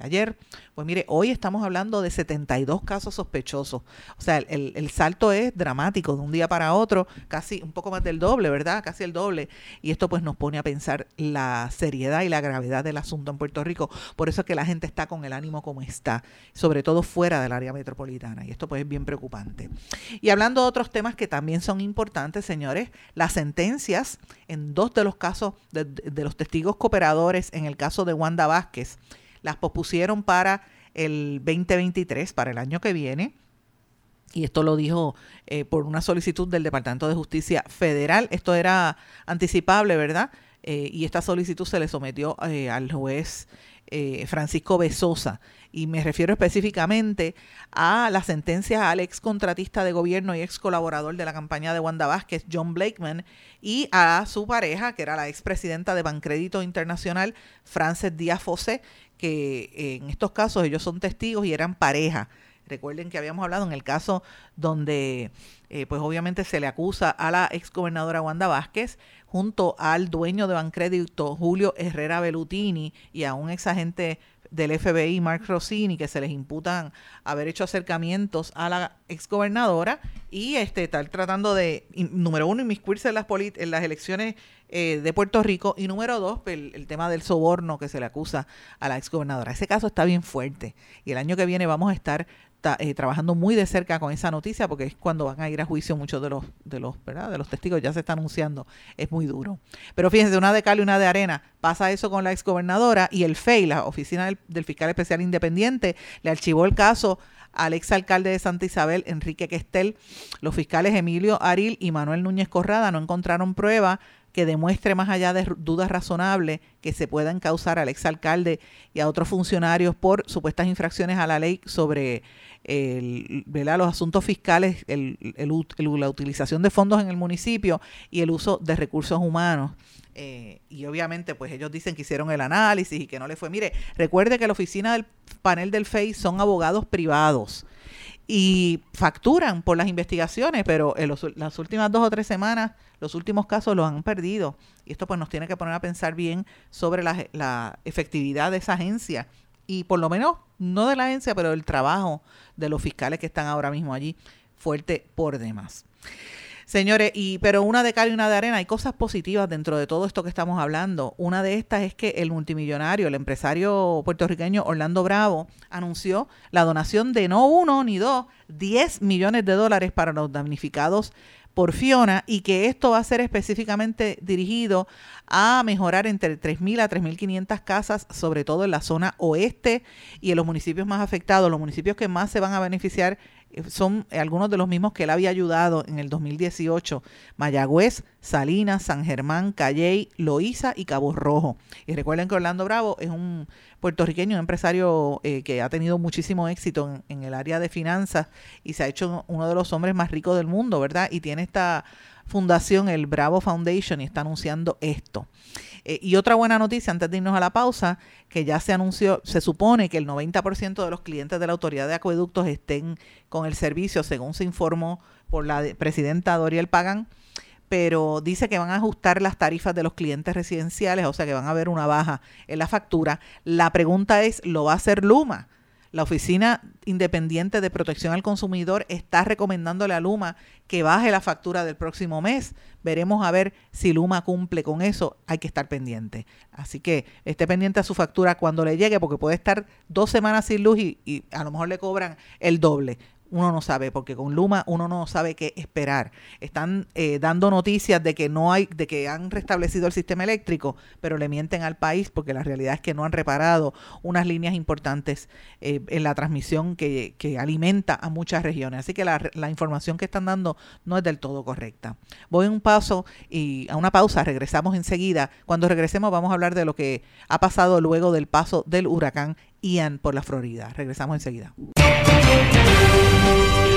ayer? Pues mire, hoy estamos hablando de 72 casos sospechosos. O sea, el, el salto es dramático de un día para otro, casi un poco más del doble, ¿verdad? Casi el doble. Y esto pues nos pone a pensar la seriedad y la gravedad del asunto en Puerto Rico. Por eso es que la gente está con el ánimo como está sobre todo fuera del área metropolitana. Y esto pues es bien preocupante. Y hablando de otros temas que también son importantes, señores, las sentencias en dos de los casos de, los testigos cooperadores, en el caso de Wanda Vázquez, las pospusieron para el 2023, para el año que viene y esto lo dijo eh, por una solicitud del Departamento de Justicia Federal. Esto era anticipable, ¿verdad? Eh, y esta solicitud se le sometió eh, al juez Francisco Besosa y me refiero específicamente a las sentencias al ex contratista de gobierno y ex colaborador de la campaña de Wanda Vázquez, John Blakeman, y a su pareja, que era la expresidenta de Bancrédito Internacional, Frances Díaz Fosé, que en estos casos ellos son testigos y eran pareja. Recuerden que habíamos hablado en el caso donde, eh, pues obviamente se le acusa a la ex gobernadora Wanda Vázquez junto al dueño de Bancrédito, Julio Herrera Belutini, y a un ex agente del FBI, Mark Rossini, que se les imputan haber hecho acercamientos a la exgobernadora y este, estar tratando de, número uno, inmiscuirse en las, en las elecciones eh, de Puerto Rico y número dos, el, el, tema del soborno que se le acusa a la exgobernadora. Ese caso está bien fuerte y el año que viene vamos a estar eh, trabajando muy de cerca con esa noticia porque es cuando van a ir a juicio muchos de los de los ¿verdad? de los testigos ya se está anunciando es muy duro pero fíjense una de cal y una de arena pasa eso con la exgobernadora y el FEI la oficina del, fiscal especial independiente le archivó el caso al exalcalde de Santa Isabel, Enrique Questel. Los fiscales Emilio Aril y Manuel Núñez Corrada no encontraron prueba que demuestre más allá de dudas razonables que se puedan causar al exalcalde y a otros funcionarios por supuestas infracciones a la ley sobre el, los asuntos fiscales, el, la utilización de fondos en el municipio y el uso de recursos humanos. Eh, y obviamente, pues ellos dicen que hicieron el análisis y que no le fue. Mire, recuerde que la oficina del panel del FEI son abogados privados y facturan por las investigaciones, pero en las últimas dos o tres semanas, los últimos casos los han perdido. Y esto pues nos tiene que poner a pensar bien sobre la, la efectividad de esa agencia y por lo menos no de la agencia, pero del trabajo de los fiscales que están ahora mismo allí fuerte por demás. Señores, y pero una de cal y una de arena, hay cosas positivas dentro de todo esto que estamos hablando. Una de estas es que el multimillonario, el empresario puertorriqueño Orlando Bravo, anunció la donación de no uno ni dos, 10 millones de dólares para los damnificados por Fiona y que esto va a ser específicamente dirigido a mejorar entre 3.000 a 3.500 casas, sobre todo en la zona oeste y en los municipios más afectados, los municipios que más se van a beneficiar son algunos de los mismos que él había ayudado en el 2018, Mayagüez, Salinas, San Germán, Calley, Loíza y Cabo Rojo. Y recuerden que Orlando Bravo es un puertorriqueño, un empresario eh, que ha tenido muchísimo éxito en, en el área de finanzas y se ha hecho uno de los hombres más ricos del mundo, ¿verdad? Y tiene esta fundación, el Bravo Foundation, y está anunciando esto. Eh, y otra buena noticia antes de irnos a la pausa, que ya se anunció, se supone que el 90% de los clientes de la Autoridad de Acueductos estén con el servicio, según se informó por la presidenta Doriel Pagan, pero dice que van a ajustar las tarifas de los clientes residenciales, o sea que van a haber una baja en la factura. La pregunta es, ¿lo va a hacer Luma? La Oficina Independiente de Protección al Consumidor está recomendándole a Luma que baje la factura del próximo mes. Veremos a ver si Luma cumple con eso. Hay que estar pendiente. Así que esté pendiente a su factura cuando le llegue, porque puede estar dos semanas sin luz y, y a lo mejor le cobran el doble uno no sabe, porque con Luma uno no sabe qué esperar. Están eh, dando noticias de que no hay, de que han restablecido el sistema eléctrico, pero le mienten al país porque la realidad es que no han reparado unas líneas importantes eh, en la transmisión que, alimenta a muchas regiones. Así que la, la, información que están dando no es del todo correcta. Voy un paso y a una pausa, regresamos enseguida. Cuando regresemos vamos a hablar de lo que ha pasado luego del paso del huracán Ian por la Florida. Regresamos enseguida.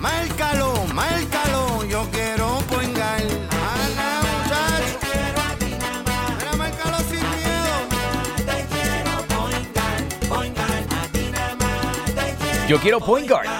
Márcalo, márcalo, yo quiero poingar. Quiero a ti nada Yo quiero Point Guard.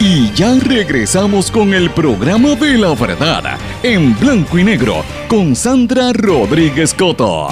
Y ya regresamos con el programa de la verdad, en blanco y negro, con Sandra Rodríguez Coto.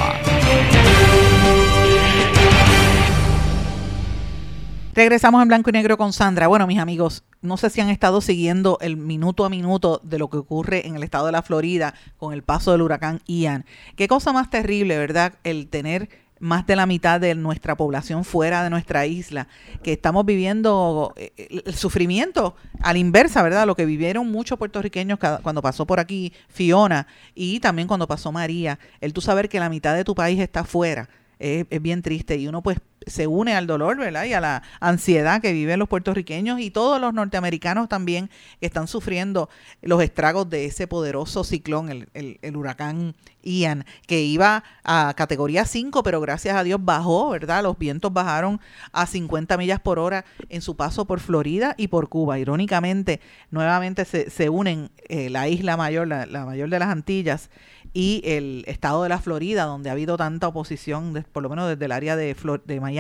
Regresamos en blanco y negro con Sandra. Bueno, mis amigos, no sé si han estado siguiendo el minuto a minuto de lo que ocurre en el estado de la Florida con el paso del huracán Ian. Qué cosa más terrible, ¿verdad? El tener más de la mitad de nuestra población fuera de nuestra isla, que estamos viviendo eh, el sufrimiento a la inversa, ¿verdad? Lo que vivieron muchos puertorriqueños cuando pasó por aquí Fiona y también cuando pasó María. El tú saber que la mitad de tu país está fuera es, es bien triste y uno pues se une al dolor, ¿verdad? Y a la ansiedad que viven los puertorriqueños y todos los norteamericanos también están sufriendo los estragos de ese poderoso ciclón, el, huracán Ian, que iba a categoría 5, pero gracias a Dios bajó, ¿verdad? Los vientos bajaron a 50 millas por hora en su paso por Florida y por Cuba. Irónicamente, nuevamente se, unen eh, la isla mayor, la, mayor de las Antillas, y el estado de la Florida, donde ha habido tanta oposición, por lo menos desde el área de, Flor de Miami,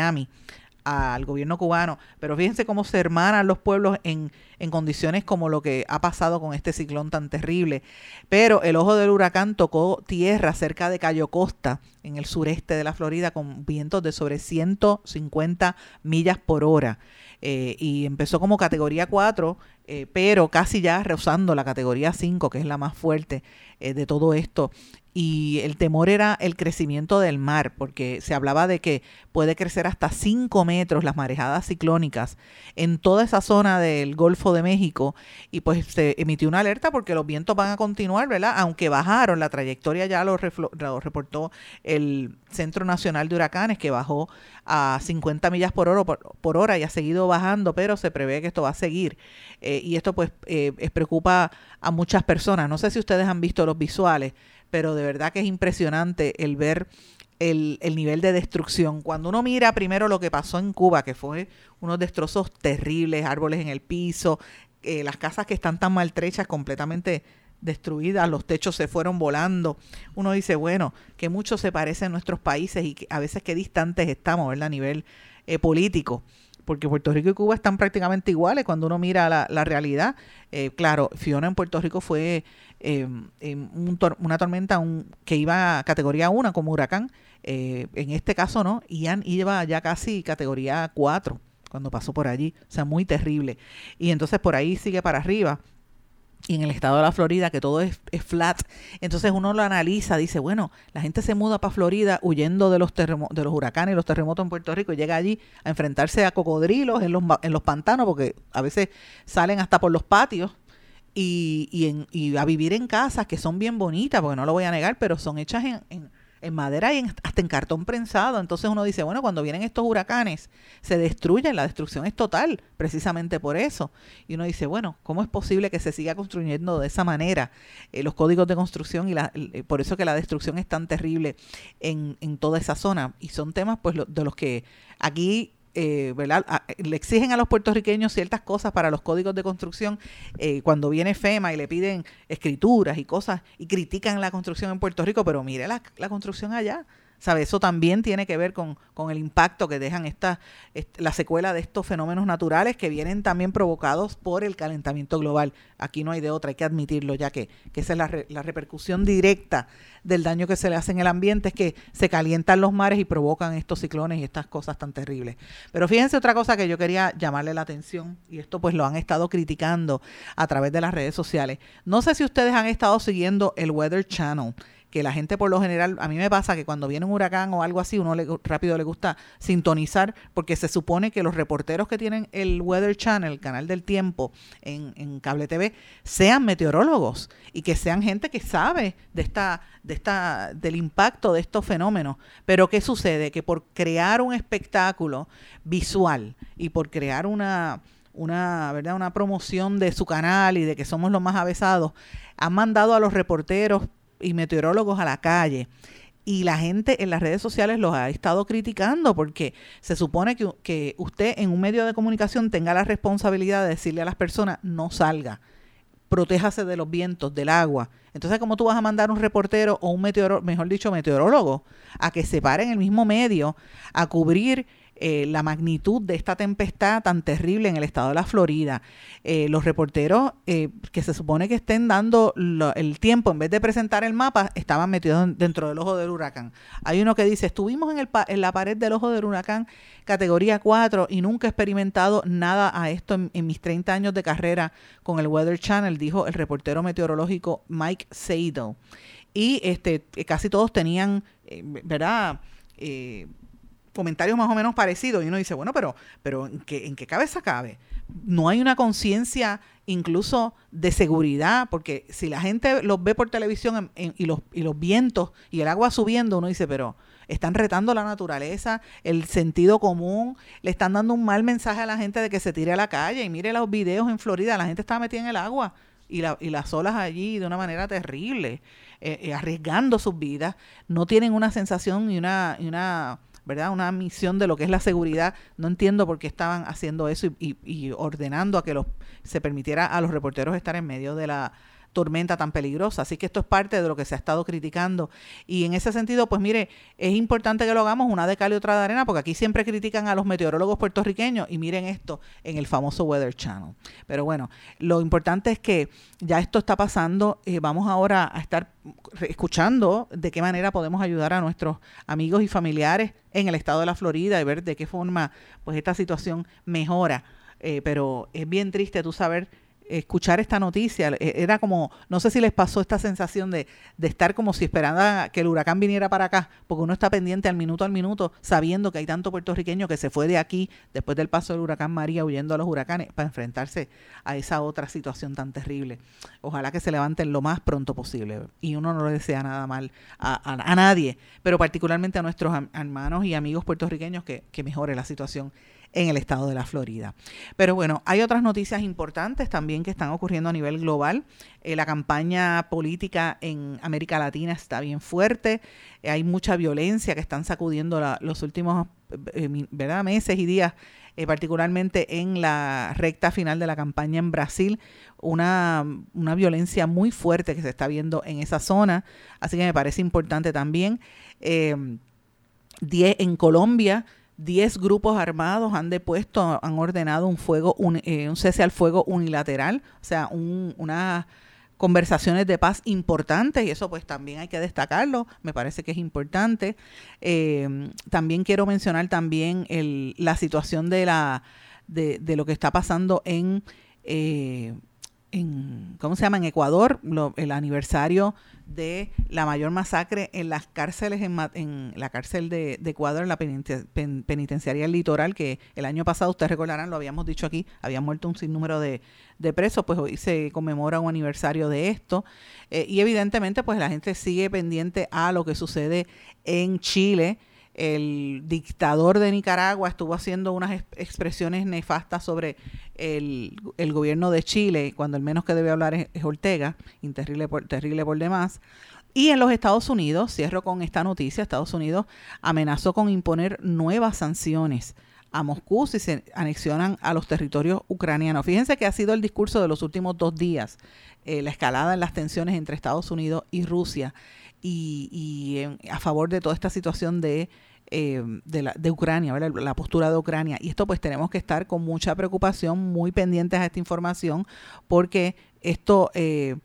al gobierno cubano, pero fíjense cómo se hermanan los pueblos en, en condiciones como lo que ha pasado con este ciclón tan terrible. Pero el ojo del huracán tocó tierra cerca de Cayo Costa, en el sureste de la Florida, con vientos de sobre 150 millas por hora. Eh, y empezó como categoría 4, eh, pero casi ya rozando la categoría 5, que es la más fuerte eh, de todo esto y el temor era el crecimiento del mar, porque se hablaba de que puede crecer hasta 5 metros las marejadas ciclónicas en toda esa zona del Golfo de México y pues se emitió una alerta porque los vientos van a continuar, ¿verdad? Aunque bajaron, la trayectoria ya lo, lo reportó el Centro Nacional de Huracanes que bajó a 50 millas por hora, por, hora y ha seguido bajando, pero se prevé que esto va a seguir. Eh, y esto pues eh, preocupa a muchas personas. No sé si ustedes han visto los visuales pero de verdad que es impresionante el ver el, nivel de destrucción. Cuando uno mira primero lo que pasó en Cuba, que fue unos destrozos terribles, árboles en el piso, eh, las casas que están tan maltrechas, completamente destruidas, los techos se fueron volando. Uno dice, bueno, que mucho se parece en nuestros países y que a veces qué distantes estamos, ¿verdad? A nivel eh, político porque Puerto Rico y Cuba están prácticamente iguales cuando uno mira la, la realidad. Eh, claro, Fiona en Puerto Rico fue em, una tormenta que iba a categoría 1 como huracán. Eh, en este caso no, Ian iba ya casi categoría 4 cuando pasó por allí, o sea, muy terrible. Y entonces por ahí sigue para arriba y en el estado de la Florida, que todo es, flat. Entonces uno lo analiza, dice, bueno, la gente se muda para Florida huyendo de los, de los huracanes y los terremotos en Puerto Rico y llega allí a enfrentarse a cocodrilos en los, en los pantanos, porque a veces salen hasta por los patios. Y, y, en, y a vivir en casas que son bien bonitas, porque no lo voy a negar, pero son hechas en en madera y hasta en cartón prensado. Entonces uno dice, bueno, cuando vienen estos huracanes, se destruyen, la destrucción es total, precisamente por eso. Y uno dice, bueno, ¿cómo es posible que se siga construyendo de esa manera eh, los códigos de construcción y la, eh, por eso que la destrucción es tan terrible en, en toda esa zona? Y son temas pues de los que aquí eh, le exigen a los puertorriqueños ciertas cosas para los códigos de construcción eh, cuando viene FEMA y le piden escrituras y cosas y critican la construcción en Puerto Rico, pero mire la construcción allá. ¿Sabe? Eso también tiene que ver con, con el impacto que dejan esta, la secuela de estos fenómenos naturales que vienen también provocados por el calentamiento global. Aquí no hay de otra, hay que admitirlo, ya que, que esa es la, la repercusión directa del daño que se le hace en el ambiente, es que se calientan los mares y provocan estos ciclones y estas cosas tan terribles. Pero fíjense otra cosa que yo quería llamarle la atención, y esto pues lo han estado criticando a través de las redes sociales. No sé si ustedes han estado siguiendo el Weather Channel que la gente por lo general, a mí me pasa que cuando viene un huracán o algo así, uno rápido le gusta sintonizar, porque se supone que los reporteros que tienen el Weather Channel, el canal del tiempo en, en cable TV, sean meteorólogos y que sean gente que sabe de esta, de esta, del impacto de estos fenómenos. Pero ¿qué sucede? Que por crear un espectáculo visual y por crear una una, ¿verdad? una promoción de su canal y de que somos los más avesados, han mandado a los reporteros y meteorólogos a la calle. Y la gente en las redes sociales los ha estado criticando porque se supone que, que usted en un medio de comunicación tenga la responsabilidad de decirle a las personas no salga, protéjase de los vientos, del agua. Entonces, ¿cómo tú vas a mandar un reportero o un meteorólogo, mejor dicho, meteorólogo, a que se pare en el mismo medio a cubrir eh, la magnitud de esta tempestad tan terrible en el estado de la Florida. Eh, los reporteros eh, que se supone que estén dando el tiempo, en vez de presentar el mapa, estaban metidos dentro del ojo del huracán. Hay uno que dice, estuvimos en, el en la pared del ojo del huracán categoría 4 y nunca he experimentado nada a esto en, mis 30 años de carrera con el Weather Channel, dijo el reportero meteorológico Mike Seidel. Y este, casi todos tenían, ¿verdad? Comentarios más o menos parecidos y uno dice, bueno, pero, pero ¿en, qué, ¿en qué cabeza cabe? No hay una conciencia incluso de seguridad, porque si la gente los ve por televisión y, los, y los vientos y el agua subiendo, uno dice, pero están retando la naturaleza, el sentido común, le están dando un mal mensaje a la gente de que se tire a la calle y mire los videos en Florida, la gente está metida en el agua y, la, y las olas allí de una manera terrible, eh, eh, arriesgando sus vidas, no tienen una sensación una, y una ¿verdad? Una misión de lo que es la seguridad. No entiendo por qué estaban haciendo eso y, ordenando a que los, se permitiera a los reporteros estar en medio de la tormenta tan peligrosa. Así que esto es parte de lo que se ha estado criticando. Y en ese sentido, pues mire, es importante que lo hagamos una de cal y otra de arena, porque aquí siempre critican a los meteorólogos puertorriqueños y miren esto en el famoso Weather Channel. Pero bueno, lo importante es que ya esto está pasando. eh, vamos ahora a estar escuchando de qué manera podemos ayudar a nuestros amigos y familiares en el estado de la Florida y ver de qué forma pues esta situación mejora. Eh, pero es bien triste tú saber escuchar esta noticia, eh, era como, no sé si les pasó esta sensación de, de estar como si esperando que el huracán viniera para acá, porque uno está pendiente al minuto al minuto, sabiendo que hay tanto puertorriqueño que se fue de aquí después del paso del huracán María huyendo a los huracanes para enfrentarse a esa otra situación tan terrible. Ojalá que se levanten lo más pronto posible. Y uno no le desea nada mal a, a- a nadie, pero particularmente a nuestros hermanos y amigos puertorriqueños que, que mejore la situación en el estado de la Florida. Pero bueno, hay otras noticias importantes también que están ocurriendo a nivel global. Eh, la campaña política en América Latina está bien fuerte. Eh, hay mucha violencia que están sacudiendo los últimos eh, meses y días, particularmente en la recta final de la campaña en Brasil. Una, una violencia muy fuerte que se está viendo en esa zona. Así que me parece importante también. Eh, 10 en Colombia, 10 grupos armados han depuesto, han ordenado un fuego, un, eh, un cese al fuego unilateral, o sea, un, unas conversaciones de paz importantes y eso pues también hay que destacarlo, me parece que es importante. Eh, también quiero mencionar también el, la situación de la de, de lo que está pasando en eh, en, ¿cómo se llama? En Ecuador, lo- el aniversario de la mayor masacre en las cárceles, en, la cárcel de, Ecuador, en la penite- pen- penitenciaria del litoral, que el año pasado, ustedes recordarán, lo habíamos dicho aquí, había muerto un sinnúmero de, de presos, pues hoy se conmemora un aniversario de esto. Eh, y evidentemente, pues la gente sigue pendiente a lo que sucede en Chile. El dictador de Nicaragua estuvo haciendo unas ex- expresiones nefastas sobre el, el gobierno de Chile, cuando el menos que debe hablar es, es Ortega, terrible por, terrible por demás. Y en los Estados Unidos, cierro con esta noticia, Estados Unidos amenazó con imponer nuevas sanciones a Moscú si se anexionan a los territorios ucranianos. Fíjense que ha sido el discurso de los últimos dos días, eh, la escalada en las tensiones entre Estados Unidos y Rusia y, y, a favor de toda esta situación de, eh, de, la, de Ucrania, la postura de Ucrania. Y esto pues tenemos que estar con mucha preocupación, muy pendientes a esta información, porque esto, eh,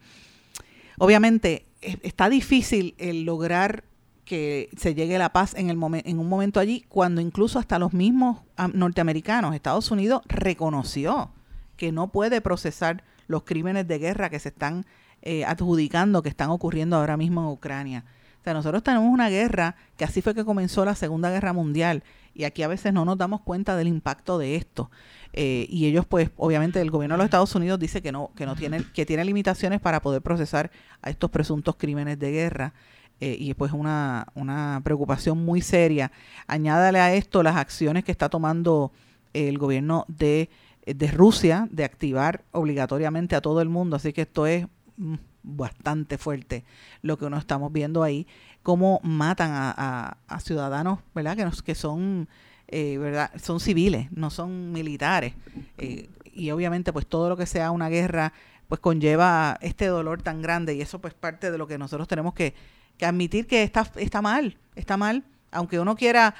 obviamente, es- está difícil el lograr que se llegue la paz en, el momen- en un momento allí, cuando incluso hasta los mismos ah, norteamericanos, Estados Unidos, reconoció que no puede procesar los crímenes de guerra que se están eh, adjudicando, que están ocurriendo ahora mismo en Ucrania. O sea, nosotros tenemos una guerra que así fue que comenzó la Segunda Guerra Mundial y aquí a veces no nos damos cuenta del impacto de esto. Eh, y ellos, pues, obviamente, el gobierno de los Estados Unidos dice que no, que no tiene, que tiene limitaciones para poder procesar a estos presuntos crímenes de guerra. Eh, y pues una, una preocupación muy seria. Añádale a esto las acciones que está tomando el gobierno de, de Rusia de activar obligatoriamente a todo el mundo. Así que esto es mm, bastante fuerte lo que uno estamos viendo ahí, cómo matan a, a- a ciudadanos, ¿verdad? Que, nos, que son, eh, ¿verdad? Son civiles, no son militares. Eh, y obviamente pues todo lo que sea una guerra pues conlleva este dolor tan grande y eso pues parte de lo que nosotros tenemos que, que admitir que está, está mal, está mal. Aunque uno quiera,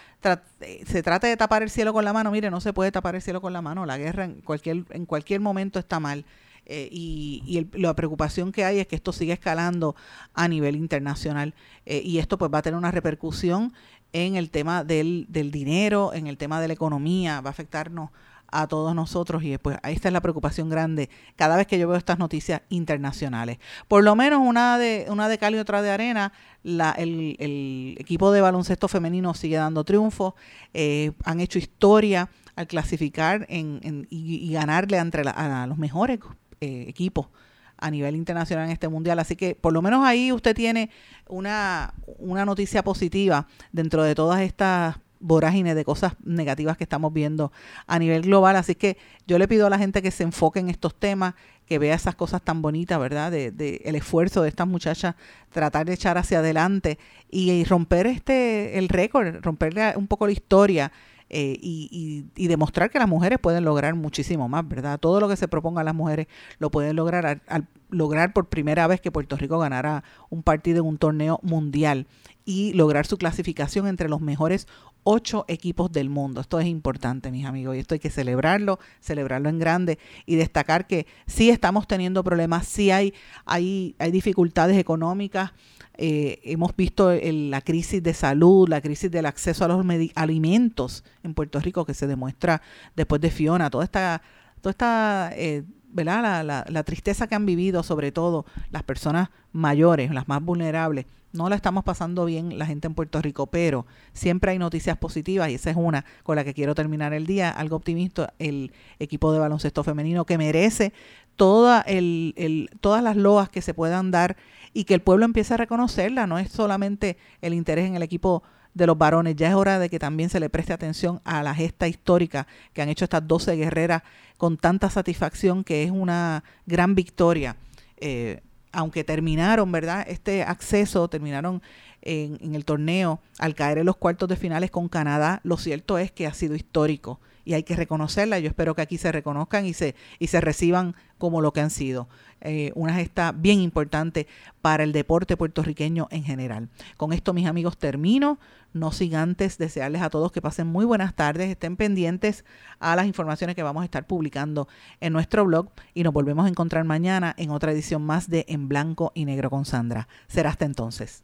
eh, se trate de tapar el cielo con la mano, mire, no se puede tapar el cielo con la mano. La guerra en cualquier, en cualquier momento está mal. Eh, y y el- la preocupación que hay es que esto siga escalando a nivel internacional eh, y esto pues va a tener una repercusión en el tema del, del dinero, en el tema de la economía, va a afectarnos a todos nosotros y pues ahí está la preocupación grande cada vez que yo veo estas noticias internacionales. Por lo menos una de, una de cal y otra de arena, la, el, el equipo de baloncesto femenino sigue dando triunfos, eh, han hecho historia al clasificar en, en- y, y ganarle entre la- a los mejores eh, equipos a nivel internacional en este mundial. Así que por lo menos ahí usted tiene una, una noticia positiva dentro de todas estas vorágines de cosas negativas que estamos viendo a nivel global. Así que yo le pido a la gente que se enfoque en estos temas, que vea esas cosas tan bonitas, ¿verdad? De, de el esfuerzo de estas muchachas, tratar de echar hacia adelante y, y romper este el récord, romper un poco la historia eh, y, y- y demostrar que las mujeres pueden lograr muchísimo más, ¿verdad? Todo lo que se proponga las mujeres lo pueden lograr al, al lograr por primera vez que Puerto Rico ganara un partido en un torneo mundial y lograr su clasificación entre los mejores ocho equipos del mundo. Esto es importante, mis amigos, y esto hay que celebrarlo, celebrarlo en grande y destacar que sí estamos teniendo problemas, sí hay, hay, hay dificultades económicas, eh, hemos visto la crisis de salud, la crisis del acceso a los alimentos en Puerto Rico que se demuestra después de Fiona, toda esta, toda esta eh. La, la- la tristeza que han vivido, sobre todo las personas mayores, las más vulnerables. No la estamos pasando bien la gente en Puerto Rico, pero siempre hay noticias positivas y esa es una con la que quiero terminar el día, algo optimista, el equipo de baloncesto femenino que merece toda el, el- todas las loas que se puedan dar y que el pueblo empiece a reconocerla. No es solamente el interés en el equipo de los varones, ya es hora de que también se le preste atención a la gesta histórica que han hecho estas 12 guerreras con tanta satisfacción, que es una gran victoria. Eh, aunque terminaron, ¿verdad? Este acceso, terminaron en, el torneo al caer en los cuartos de finales con Canadá, lo cierto es que ha sido histórico y hay que reconocerla. Yo espero que aquí se reconozcan y se, y se reciban como lo que han sido. Eh, una gesta bien importante para el deporte puertorriqueño en general. Con esto, mis amigos, termino. No sin antes desearles a todos que pasen muy buenas tardes, estén pendientes a las informaciones que vamos a estar publicando en nuestro blog y nos volvemos a encontrar mañana en otra edición más de En Blanco y Negro con Sandra. Será hasta entonces.